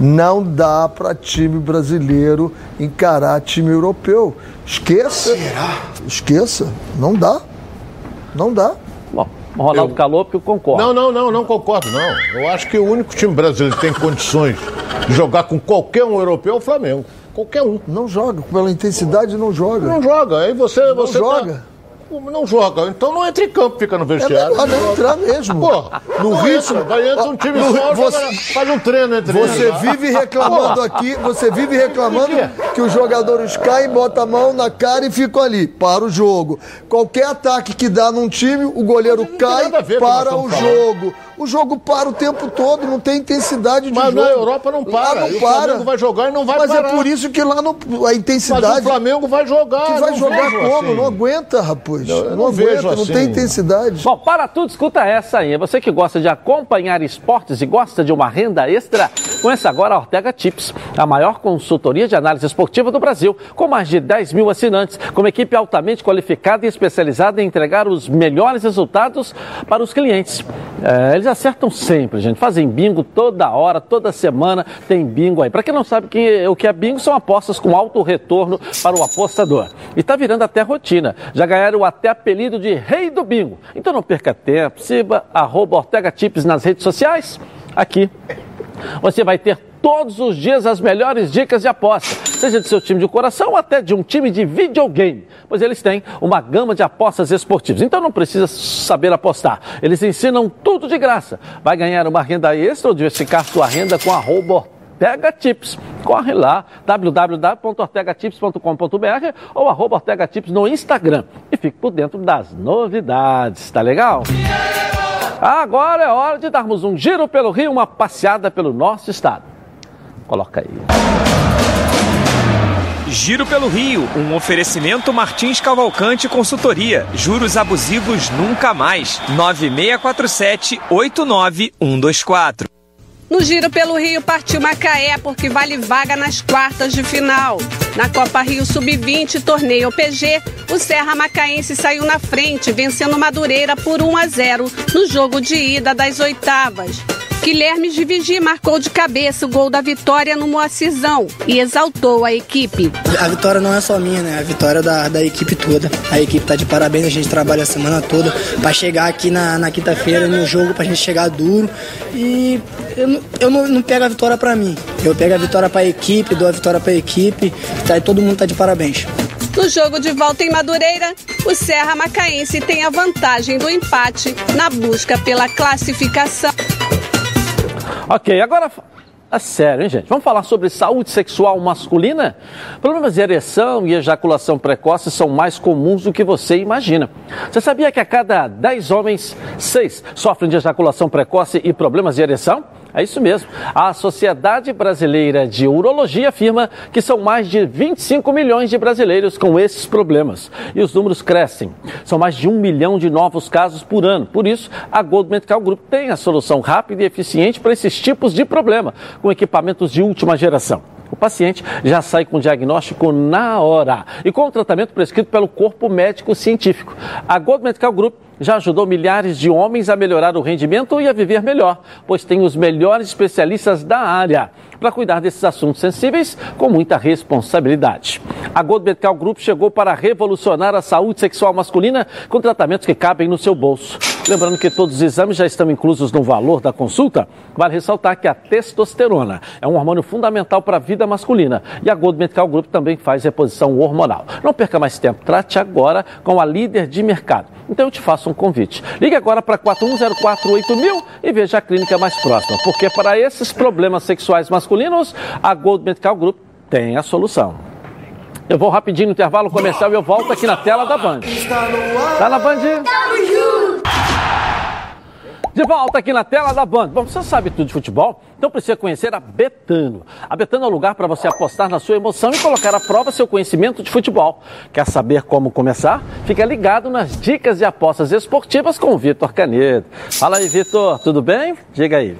não dá para time brasileiro encarar time europeu. Esqueça. Esqueça. Não dá. Não dá. Bom, Ronaldo calou porque eu concordo. Não, não, não, não concordo, não. Eu acho que o único time brasileiro que tem condições de jogar com qualquer um europeu é o Flamengo. Qualquer um. Não joga. Pela intensidade, não joga. Não joga. Aí você. Não você tá- joga. Não joga. Então não entra em campo, fica no É vestiário. melhor não entrar mesmo. Pô, no ritmo. entra, vai entrar um time No- só, você- faz um treino entre Você eles vive reclamando aqui, você vive reclamando que os jogadores caem, botam a mão na cara e ficam ali. Para o jogo. Qualquer ataque que dá num time, o goleiro cai, para o jogo. O jogo para o tempo todo, não tem intensidade de Mas jogo. na Europa não Lá para. não E o para. Flamengo vai jogar e não vai Mas parar. é por isso que lá não, a Mas intensidade. o Flamengo vai jogar. que vai não jogar como? assim. Não aguenta, rapaz. Eu não, não aguenta, vejo não assim. tem intensidade. Bom, para tudo, escuta essa aí. Você que gosta de acompanhar esportes e gosta de uma renda extra, conheça agora a Ortega Tips, a maior consultoria de análise esportiva do Brasil, com mais de 10 mil assinantes, com uma equipe altamente qualificada e especializada em entregar os melhores resultados para os clientes. É, eles acertam sempre, gente. Fazem bingo toda hora, toda semana tem bingo aí. Para quem não sabe que, o que é bingo, são apostas com alto retorno para o apostador. E está virando até rotina. Já ganharam até apelido de rei do bingo. Então não perca tempo. Siga arroba Ortega Tips nas redes sociais. Aqui você vai ter todos os dias as melhores dicas de aposta, seja de seu time de coração ou até de um time de videogame, pois eles têm uma gama de apostas esportivas. Então não precisa saber apostar. Eles ensinam tudo de graça. Vai ganhar uma renda extra ou diversificar sua renda com arroba Ortega Tips. Corre lá, www.ortegatips.com.br ou arroba Ortega Tips no Instagram e fique por dentro das novidades, tá legal? Agora é hora de darmos um giro pelo Rio, uma passeada pelo nosso estado. Coloca aí. Giro pelo Rio, um oferecimento Martins Cavalcante Consultoria. Juros abusivos nunca mais. 9647-89124. No Giro pelo Rio partiu Macaé porque vale vaga nas quartas de final. Na Copa Rio Sub-20, torneio PG, o Serra Macaense saiu na frente, vencendo Madureira por 1 a 0 no jogo de ida das oitavas. Guilherme de Vigi marcou de cabeça o gol da vitória no Moacizão e exaltou a equipe. A vitória não é só minha, né? A vitória é da, da equipe toda. A equipe tá de parabéns, a gente trabalha a semana toda para chegar aqui na, na quinta-feira no jogo, pra gente chegar duro. E eu, não- eu não, não pego a vitória pra mim. Eu pego a vitória pra equipe, dou a vitória pra equipe. Tá, e todo mundo tá de parabéns. No jogo de volta em Madureira, o Serra Macaense tem a vantagem do empate na busca pela classificação. Ok, agora é sério, hein, gente? Vamos falar sobre saúde sexual masculina? Problemas de ereção e ejaculação precoce são mais comuns do que você imagina. Você sabia que a cada 10 homens, 6 sofrem de ejaculação precoce e problemas de ereção? É isso mesmo. A Sociedade Brasileira de Urologia afirma que são mais de 25 milhões de brasileiros com esses problemas. E os números crescem. São mais de um milhão de novos casos por ano. Por isso, a Gold Medical Group tem a solução rápida e eficiente para esses tipos de problema, com equipamentos de última geração. O paciente já sai com o diagnóstico na hora e com o tratamento prescrito pelo corpo médico científico. A Gold Medical Group já ajudou milhares de homens a melhorar o rendimento e a viver melhor, pois tem os melhores especialistas da área para cuidar desses assuntos sensíveis com muita responsabilidade. A Gold Medical Group chegou para revolucionar a saúde sexual masculina com tratamentos que cabem no seu bolso. Lembrando que todos os exames já estão inclusos no valor da consulta, vale ressaltar que a testosterona é um hormônio fundamental para a vida masculina e a Gold Medical Group também faz reposição hormonal. Não perca mais tempo, trate agora com a líder de mercado. Então eu te faço um convite. Ligue agora para 41048000 e veja a clínica mais próxima, porque para esses problemas sexuais masculinos, a Gold Medical Group tem a solução. Eu vou rapidinho no intervalo comercial e eu volto aqui na tela da Band. Tá na Band? De volta aqui na tela da Band. Bom, você sabe tudo de futebol? Então precisa conhecer a Betano. A Betano é o lugar para você apostar na sua emoção e colocar à prova seu conhecimento de futebol. Quer saber como começar? Fica ligado nas dicas de apostas esportivas com o Vitor Canedo. Fala aí, Vitor, tudo bem? Diga aí.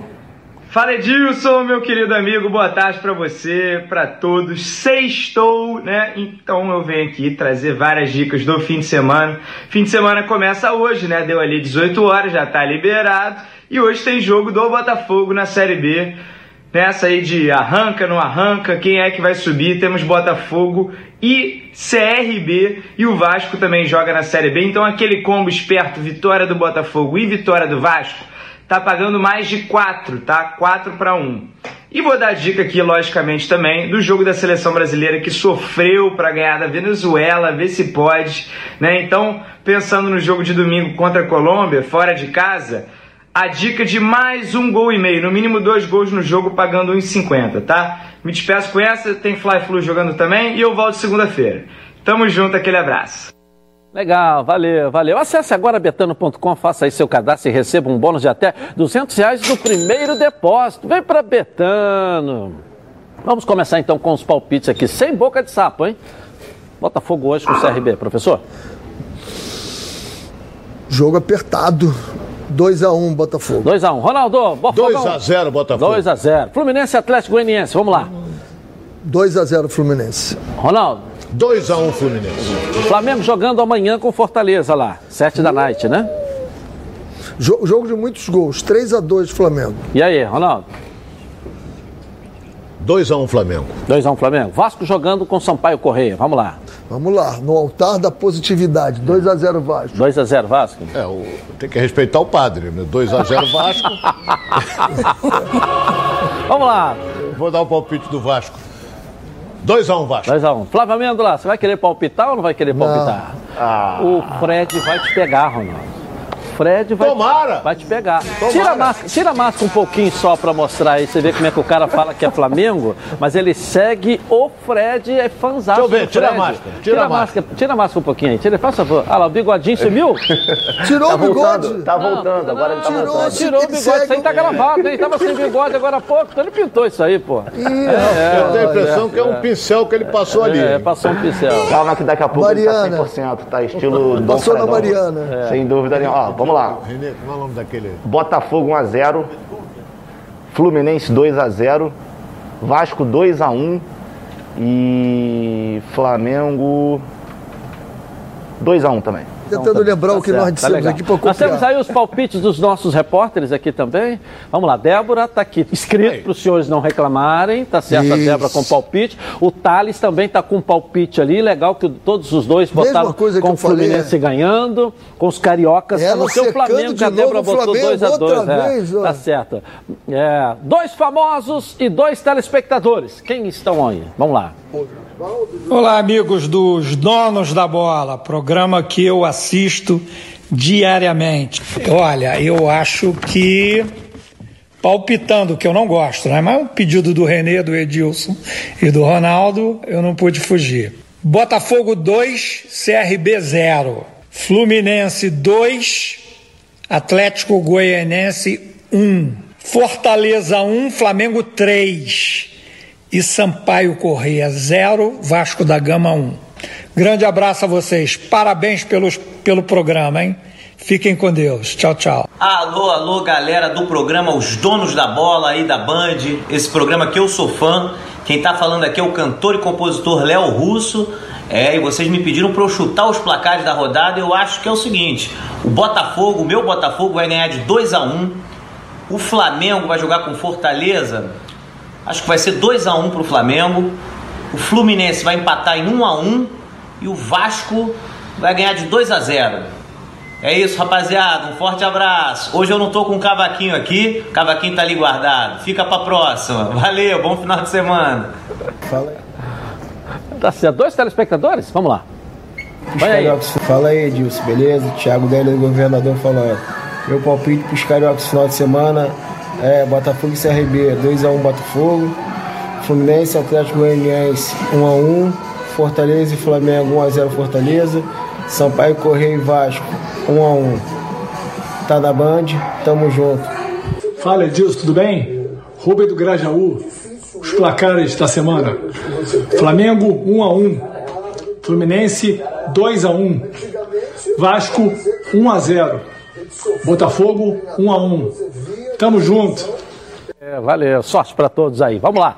Fala Edilson, meu querido amigo, boa tarde para você, para todos. Sextou, né? Então eu venho aqui trazer várias dicas do fim de semana. Fim de semana começa hoje, né? Deu ali 18 horas, já tá liberado. E hoje tem jogo do Botafogo na Série B. Nessa aí de arranca, não arranca, quem é que vai subir? Temos Botafogo e CRB e o Vasco também joga na Série B. Então aquele combo esperto, vitória do Botafogo e vitória do Vasco, tá pagando mais de 4, tá? 4 para 1. E vou dar dica aqui, logicamente, também do jogo da seleção brasileira que sofreu para ganhar da Venezuela, ver se pode, né? Então, pensando no jogo de domingo contra a Colômbia, fora de casa, a dica de mais um gol e meio, no mínimo dois gols no jogo, pagando 1,50, tá? Me despeço com essa, tem Fly Flu jogando também e eu volto segunda-feira. Tamo junto, aquele abraço. Legal, valeu, valeu. Acesse agora betano.com, faça aí seu cadastro e receba um bônus de até 200 reais no primeiro depósito. Vem para Betano. Vamos começar então com os palpites aqui, sem boca de sapo, hein? Botafogo hoje com o CRB, professor. Jogo apertado. 2x1 Botafogo. 2x1. Ronaldo, Bofogão. 2x0 Botafogo. 2x0. Fluminense Atlético Goianiense, vamos lá. 2x0 Fluminense. Ronaldo. 2x1 Fluminense. Flamengo jogando amanhã com Fortaleza lá, 7 da noite, né? Jo- Jogo de muitos gols. 3x2 Flamengo. E aí, Ronaldo? 2x1 Flamengo. 2x1 Flamengo. Vasco jogando com Sampaio Correia, vamos lá. Vamos lá, no altar da positividade. 2x0 Vasco. 2x0 Vasco. É, o, tem que respeitar o padre, né? 2x0 Vasco. *laughs* Vamos lá. Vou dar o palpite do Vasco. 2x1 Vasco. 2x1. Flávio Amêndola, você vai querer palpitar ou não vai querer palpitar? O Fred vai te pegar, Ronaldo. Fred vai, Tomara! vai te pegar. Tira a, máscara, tira a máscara um pouquinho só pra mostrar aí. Você vê como é que o cara fala que é Flamengo, mas ele segue o Fred, é fãzão. Deixa eu ver, tira a máscara, tira a máscara. Tira a máscara um pouquinho aí. Tira, faz favor. Ah lá, o bigodinho sumiu? *laughs* Tirou Tá o bigode. voltando, tá voltando, agora ele tá Tirou, voltando. Tirou o bigode, isso aí tá gravado, hein? Tava sem bigode agora há pouco, então ele pintou isso aí, pô. Eu tenho a impressão que é um pincel que ele passou ali. É, passou um pincel. Calma que daqui a pouco Mariana. ele tá 100%, tá estilo Dom Passou na Fredão. Mariana. Sem dúvida nenhuma. Ó, vamos lá. Renê, como é o nome daquele? Botafogo 1x0, Fluminense 2x0, Vasco 2x1 e Flamengo 2x1 também. Tentando lembrar o que nós Tá dissemos legal. aqui para Nós temos copiar. aí os palpites dos nossos repórteres aqui também. Vamos lá, Débora está aqui escrito para os senhores não reclamarem, tá certo? A Isso. Débora com palpite. O Thales também está com palpite ali, legal que todos os dois Mesma botaram coisa que com o Fluminense falei, ganhando, com os cariocas, Ela tá no seu Flamengo, que a Débora botou Flamengo 2 a 2 outra é, ó. Tá certo. É, dois famosos e dois telespectadores. Quem estão aí? Vamos lá. Olá, amigos dos Donos da Bola, programa que eu assisto diariamente. Olha, eu acho que palpitando, que eu não gosto, né? Mas um pedido do Renê, do Edilson e do Ronaldo, eu não pude fugir. Botafogo 2, CRB 0. Fluminense 2, Atlético Goianense 1. Fortaleza 1, Flamengo 3. E Sampaio Correia 0, Vasco da Gama 1. Grande abraço a vocês. Parabéns pelos, pelo programa, hein? Fiquem com Deus. Tchau, tchau. Alô, alô, galera do programa Os Donos da Bola aí da Band. Esse programa que eu sou fã. Quem tá falando aqui é o cantor e compositor Léo Russo. É, e vocês me pediram para eu chutar os placares da rodada. Eu acho que é o seguinte: o Botafogo, o meu Botafogo, vai ganhar de 2 a 1 O Flamengo vai jogar com Fortaleza. Acho que vai ser 2 a 1 pro Flamengo. O Fluminense vai empatar em 1 a 1 e o Vasco vai ganhar de 2 a 0. É isso, rapaziada. Um forte abraço. Hoje eu não tô com o cavaquinho aqui, o cavaquinho tá ali guardado. Fica pra próxima. Valeu, bom final de semana. Fala aí. Tá certo. Dois telespectadores? Vamos lá. Vai aí. Fala aí, Edilson, beleza? Thiago Délio, governador, falando. Meu palpite pros Cariocas final de semana é Botafogo e CRB, 2x1 Botafogo. Fluminense, Atlético Goianiense, 1x1. Fortaleza e Flamengo, 1x0 Fortaleza. Sampaio Correia e Vasco, 1 a 1 Tá da Band, tamo junto. Fala Edilson, tudo bem? Rubem do Grajaú, os placares da semana. Flamengo 1 a 1 Fluminense 2 a 1 Vasco 1 a 0 Botafogo 1 a 1 Tamo junto. É, valeu, sorte para todos aí. Vamos lá.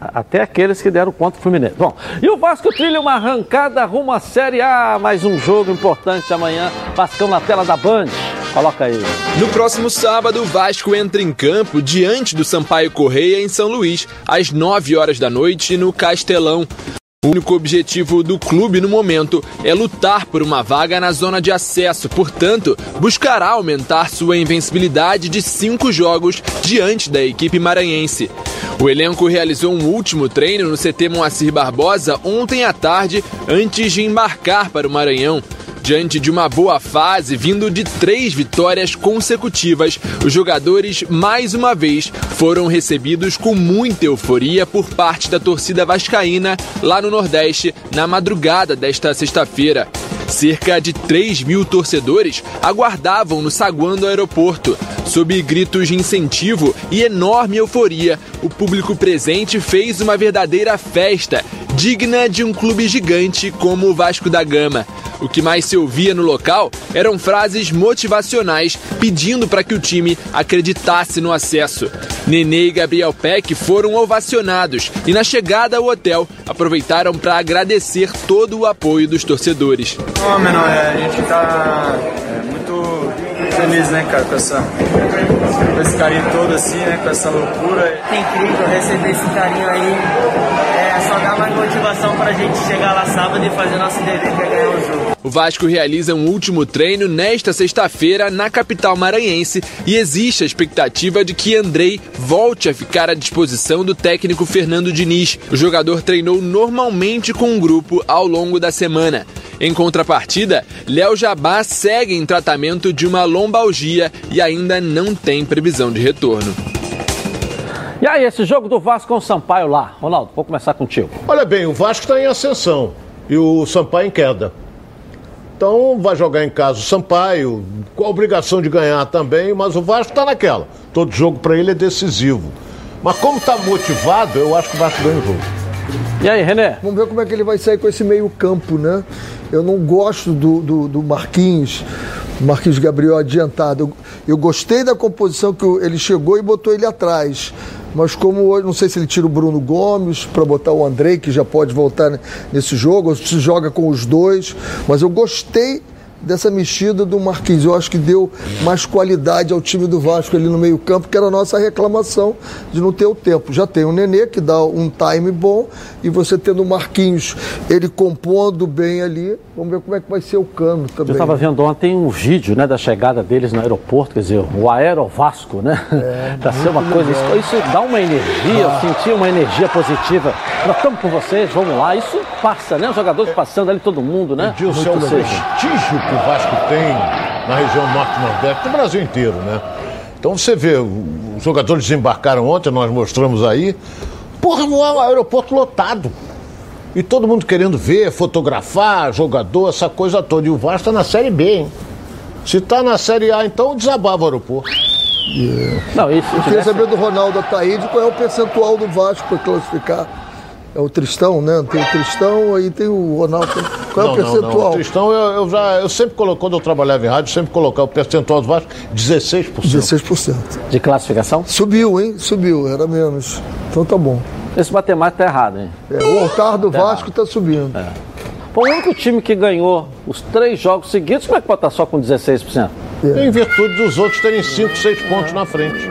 Até aqueles que deram contra o Fluminense. Bom, e o Vasco trilha uma arrancada rumo à Série A. Mais um jogo importante amanhã. Vascão na tela da Band. Coloca aí. No próximo sábado, o Vasco entra em campo diante do Sampaio Correia em São Luís, às 9 horas da noite, no Castelão. O único objetivo do clube no momento é lutar por uma vaga na zona de acesso, portanto, buscará aumentar sua invencibilidade de cinco jogos diante da equipe maranhense. O elenco realizou um último treino no CT Moacir Barbosa ontem à tarde, antes de embarcar para o Maranhão. Diante de uma boa fase, vindo de três vitórias consecutivas, os jogadores, mais uma vez, foram recebidos com muita euforia por parte da torcida vascaína lá no Nordeste, na madrugada desta sexta-feira. Cerca de 3 mil torcedores aguardavam no saguão do aeroporto. Sob gritos de incentivo e enorme euforia, o público presente fez uma verdadeira festa, digna de um clube gigante como o Vasco da Gama. O que mais se ouvia no local eram frases motivacionais pedindo para que o time acreditasse no acesso. Nenê e Gabriel Peck foram ovacionados e, na chegada ao hotel, aproveitaram para agradecer todo o apoio dos torcedores. Fenômeno, é, a gente está é, muito feliz, né, cara, com, essa, com esse carinho todo assim, né, com essa loucura. É incrível receber esse carinho aí. Mais motivação para a gente chegar lá sábado e fazer nosso dever, que é ganhar o jogo. O Vasco realiza um último treino nesta sexta-feira na capital maranhense e existe a expectativa de que Andrei volte a ficar à disposição do técnico Fernando Diniz. O jogador treinou normalmente com o grupo ao longo da semana. Em contrapartida, Léo Jabá segue em tratamento de uma lombalgia e ainda não tem previsão de retorno. E aí, esse jogo do Vasco com o Sampaio lá? Ronaldo, vou começar contigo. Olha bem, o Vasco está em ascensão e o Sampaio em queda. Então vai jogar em casa o Sampaio, com a obrigação de ganhar também, mas o Vasco está naquela. Todo jogo para ele é decisivo. Mas como está motivado, eu acho que o Vasco ganha o jogo. E aí, René? Vamos ver como é que ele vai sair com esse meio-campo, né? Eu não gosto do, do, do Marquinhos, Marquinhos Gabriel adiantado. Eu, eu, gostei da composição que ele chegou e botou ele atrás. Mas como hoje, não sei se ele tira o Bruno Gomes para botar o Andrei, que já pode voltar nesse jogo, ou se joga com os dois. Mas eu gostei dessa mexida do Marquinhos. Eu acho que deu mais qualidade ao time do Vasco ali no meio-campo, que era a nossa reclamação de não ter o tempo. Já tem o Nenê, que dá um time bom, e você tendo o Marquinhos, ele compondo bem ali. Vamos ver como é que vai ser o cano também. Eu estava vendo ontem um vídeo né, da chegada deles no aeroporto, quer dizer, o Aerovasco, né? É, *laughs* tá sendo uma coisa. Isso, isso, dá uma energia, ah. eu senti uma energia positiva. Nós estamos com vocês, vamos lá. Isso passa, né? Os jogadores passando ali, todo mundo, né? Edilson, é o prestígio que o Vasco tem na região norte-nordeste, no Brasil inteiro, né? Então você vê, os jogadores desembarcaram ontem, nós mostramos aí. Porra, no aeroporto lotado. E todo mundo querendo ver, fotografar, jogador, essa coisa toda. E o Vasco está na Série B, hein? Se está na Série A, então desabava o aeroporto. Yeah. Não, isso, Eu queria saber do Ronaldo Ataíde qual é o percentual do Vasco para classificar é o Tristão, né? Tem o Tristão, aí tem o Ronaldo. Qual é o percentual? Não, não. O Tristão, eu, eu, já, eu sempre coloquei, quando eu trabalhava em rádio, sempre colocava o percentual do Vasco 16%. 16%. De classificação? Subiu, hein? Subiu, era menos. Então tá bom. Esse matemático tá errado, hein? É, o altar do tá Vasco está subindo. É. Foi o único time que ganhou os três jogos seguidos, como é que pode estar só com 16%? É. Em virtude dos outros terem 5, 6 pontos na frente.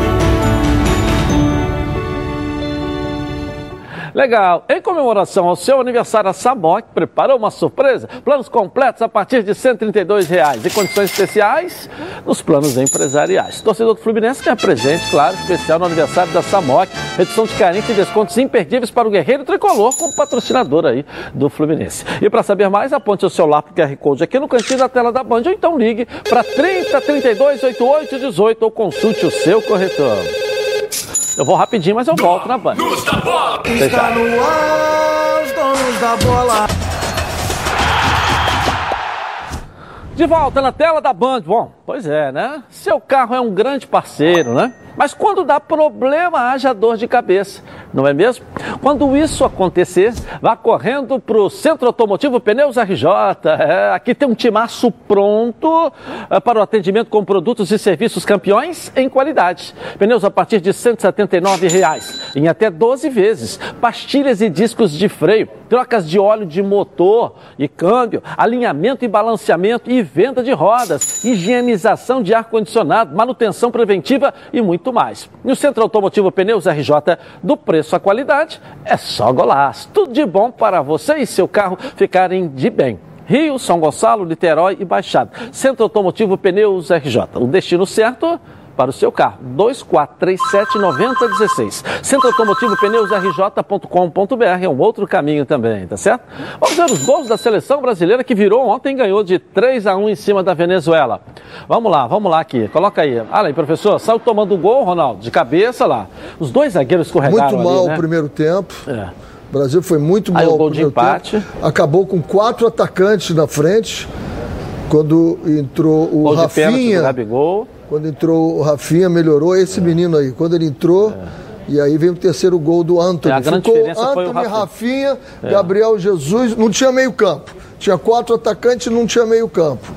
Legal. Em comemoração ao seu aniversário, a Samok preparou uma surpresa. Planos completos a partir de 132 reais e condições especiais nos planos empresariais. Torcedor do Fluminense quer presente, claro, especial no aniversário da Samok. Redução de carência e descontos imperdíveis para o Guerreiro Tricolor como patrocinador aí do Fluminense. E para saber mais, aponte o para o QR Code aqui no cantinho da tela da Band ou então ligue para 30 32 88 18 ou consulte o seu corretor. Eu vou rapidinho, mas eu volto na banda. Está no ar, os donos da bola. De volta na tela da Band. Bom, pois é, né? Seu carro é um grande parceiro, né? Mas quando dá problema, haja dor de cabeça, não é mesmo? Quando isso acontecer, vá correndo para o Centro Automotivo Pneus RJ. É, aqui tem um timaço pronto é, para o atendimento com produtos e serviços campeões em qualidade. Pneus a partir de 179 reais, em até 12 vezes. Pastilhas e discos de freio, trocas de óleo de motor e câmbio, alinhamento e balanceamento e venda de rodas, higienização de ar-condicionado, manutenção preventiva e muito mais. No Centro Automotivo Pneus RJ, do preço à qualidade, é só golaço. Tudo de bom para você e seu carro ficarem de bem. Rio, São Gonçalo, Niterói e Baixada. Centro Automotivo Pneus RJ. O destino certo para o seu carro. 2437-9016. Centro Automotivo Pneus RJ.com.br é um outro caminho também, tá certo? Vamos ver os gols da seleção brasileira que virou ontem ganhou de 3 a 1 em cima da Venezuela. Vamos lá, vamos lá aqui. Coloca aí. Olha aí, professor. Saiu tomando o gol, Ronaldo, de cabeça lá. Os dois zagueiros escorregaram Muito mal ali, né? o primeiro tempo. É. O Brasil foi muito mal. Aí o gol de empate. Tempo. Acabou com quatro atacantes na frente. Quando entrou o gol Rafinha. De Gabigol. Quando entrou o Rafinha, melhorou esse menino aí. Quando ele entrou, é. e aí veio o terceiro gol do Antônio. É, a grande Ficou diferença Antônio, foi o Rafinha, é. Gabriel Jesus, não tinha meio campo. Tinha quatro atacantes e não tinha meio campo.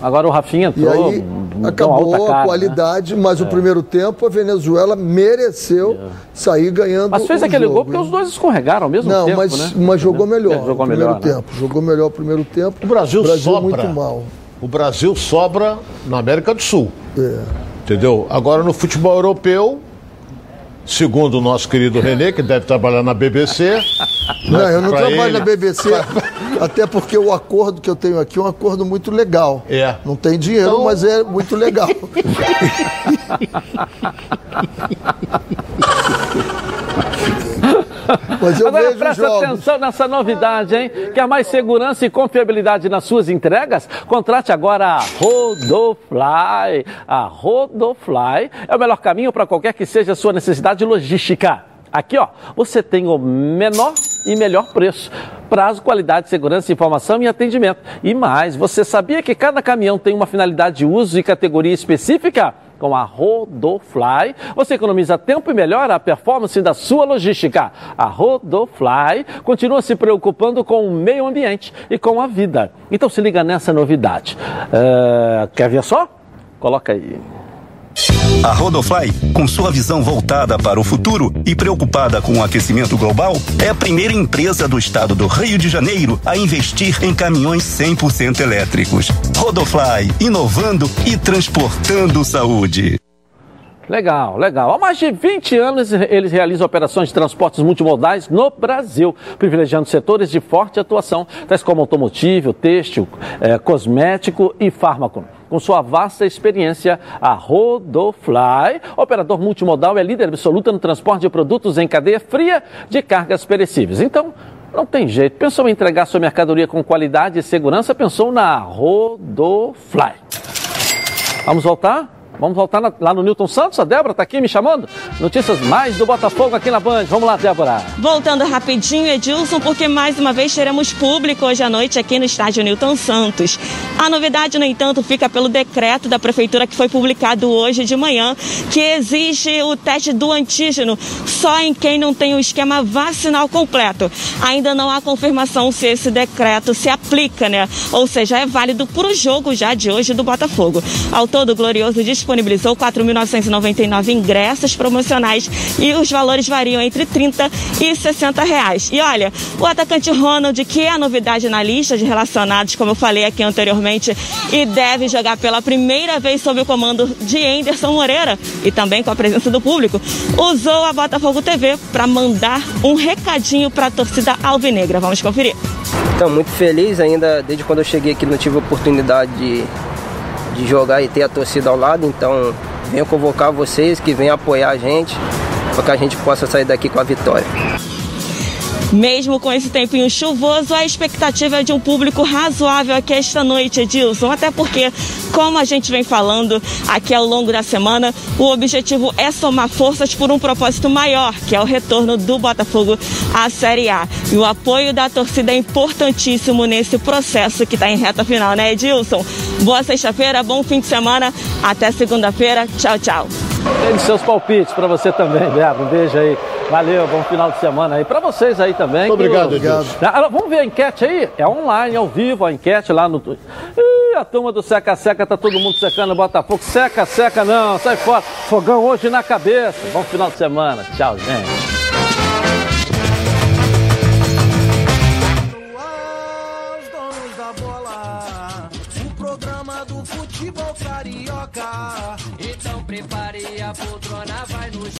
Agora o Rafinha entrou. E aí acabou cara, a né? qualidade, né? mas é. o primeiro tempo a Venezuela mereceu é. sair ganhando. Mas fez aquele jogo, gol porque os dois escorregaram ao mesmo não, tempo. Não, mas, né? mas jogou melhor. É, jogou primeiro melhor, tempo. Né? Jogou melhor o primeiro tempo. O Brasil, o Brasil sobra. muito mal. O Brasil sobra na América do Sul. É. Entendeu? Agora no futebol europeu, segundo o nosso querido Renê, que deve trabalhar na BBC. *laughs* Não, eu não Pra trabalho ele- na BBC, até porque o acordo que eu tenho aqui é um acordo muito legal. É. Não tem dinheiro, Então- mas é muito legal. *laughs* *laughs* *laughs* Mas eu Agora presta jogos. atenção nessa novidade, hein? Quer mais segurança e confiabilidade nas suas entregas? Contrate agora a Rodofly. A Rodofly é o melhor caminho para qualquer que seja a sua necessidade logística. Aqui, ó, você tem o menor e melhor preço. Prazo, qualidade, segurança, informação e atendimento. E mais, você sabia que cada caminhão tem uma finalidade de uso e categoria específica? Com a Rodofly, você economiza tempo e melhora a performance da sua logística. A Rodofly continua se preocupando com o meio ambiente e com a vida. Então se liga nessa novidade. É, quer ver só? Coloca aí. A Rodofly, com sua visão voltada para o futuro e preocupada com o aquecimento global, é a primeira empresa do estado do Rio de Janeiro a investir em caminhões 100% elétricos. Rodofly, inovando e transportando saúde. Legal, legal. Há mais de 20 anos eles realizam operações de transportes multimodais no Brasil, privilegiando setores de forte atuação, tais como automotivo, têxtil, eh, cosmético e fármaco. Com sua vasta experiência, a Rodofly, operador multimodal, é líder absoluta no transporte de produtos em cadeia fria de cargas perecíveis. Então, não tem jeito. Pensou em entregar sua mercadoria com qualidade e segurança? Pensou na Rodofly. Vamos voltar? Vamos voltar na- lá no Newton Santos? A Débora está aqui me chamando? Notícias mais do Botafogo aqui na Band. Vamos lá, Débora. Voltando rapidinho, Edilson, porque mais uma vez teremos público hoje à noite aqui no estádio Newton Santos. A novidade, no entanto, fica pelo decreto da prefeitura que foi publicado hoje de manhã, que exige o teste do antígeno só em quem não tem o esquema vacinal completo. Ainda não há confirmação se esse decreto se aplica, né? Ou seja, é válido para o jogo já de hoje do Botafogo. Ao todo, Glorioso disponibilizou 4.999 ingressos promocionais e os valores variam entre 30 e 60 reais. E olha, o atacante Ronald, que é a novidade na lista de relacionados, como eu falei aqui anteriormente, e deve jogar pela primeira vez sob o comando de Anderson Moreira e também com a presença do público, usou a Botafogo TV para mandar um recadinho para a torcida alvinegra. Vamos conferir. Então, muito feliz ainda, desde quando eu cheguei aqui não tive a oportunidade de, de jogar e ter a torcida ao lado, então venho convocar vocês que venham apoiar a gente para que a gente possa sair daqui com a vitória. Mesmo com esse tempinho chuvoso, a expectativa é de um público razoável aqui esta noite, Edilson. Até porque, como a gente vem falando aqui ao longo da semana, o objetivo é somar forças por um propósito maior, que é o retorno do Botafogo à Série A. E o apoio da torcida é importantíssimo nesse processo que está em reta final, né, Edilson? Boa sexta-feira, bom fim de semana. Até segunda-feira. Tchau, tchau. Tem seus palpites para você também, Débora. Um beijo aí. Valeu, bom final de semana aí. Para vocês aí também. Muito que obrigado, o- Edilson. Ah, Vamos ver a enquete aí? É online, ao vivo, a enquete lá no. Ih, a turma do Seca Seca, tá todo mundo secando o Botafogo. Seca, seca não, sai fora. Fogão hoje na cabeça. Bom final de semana. Tchau, gente.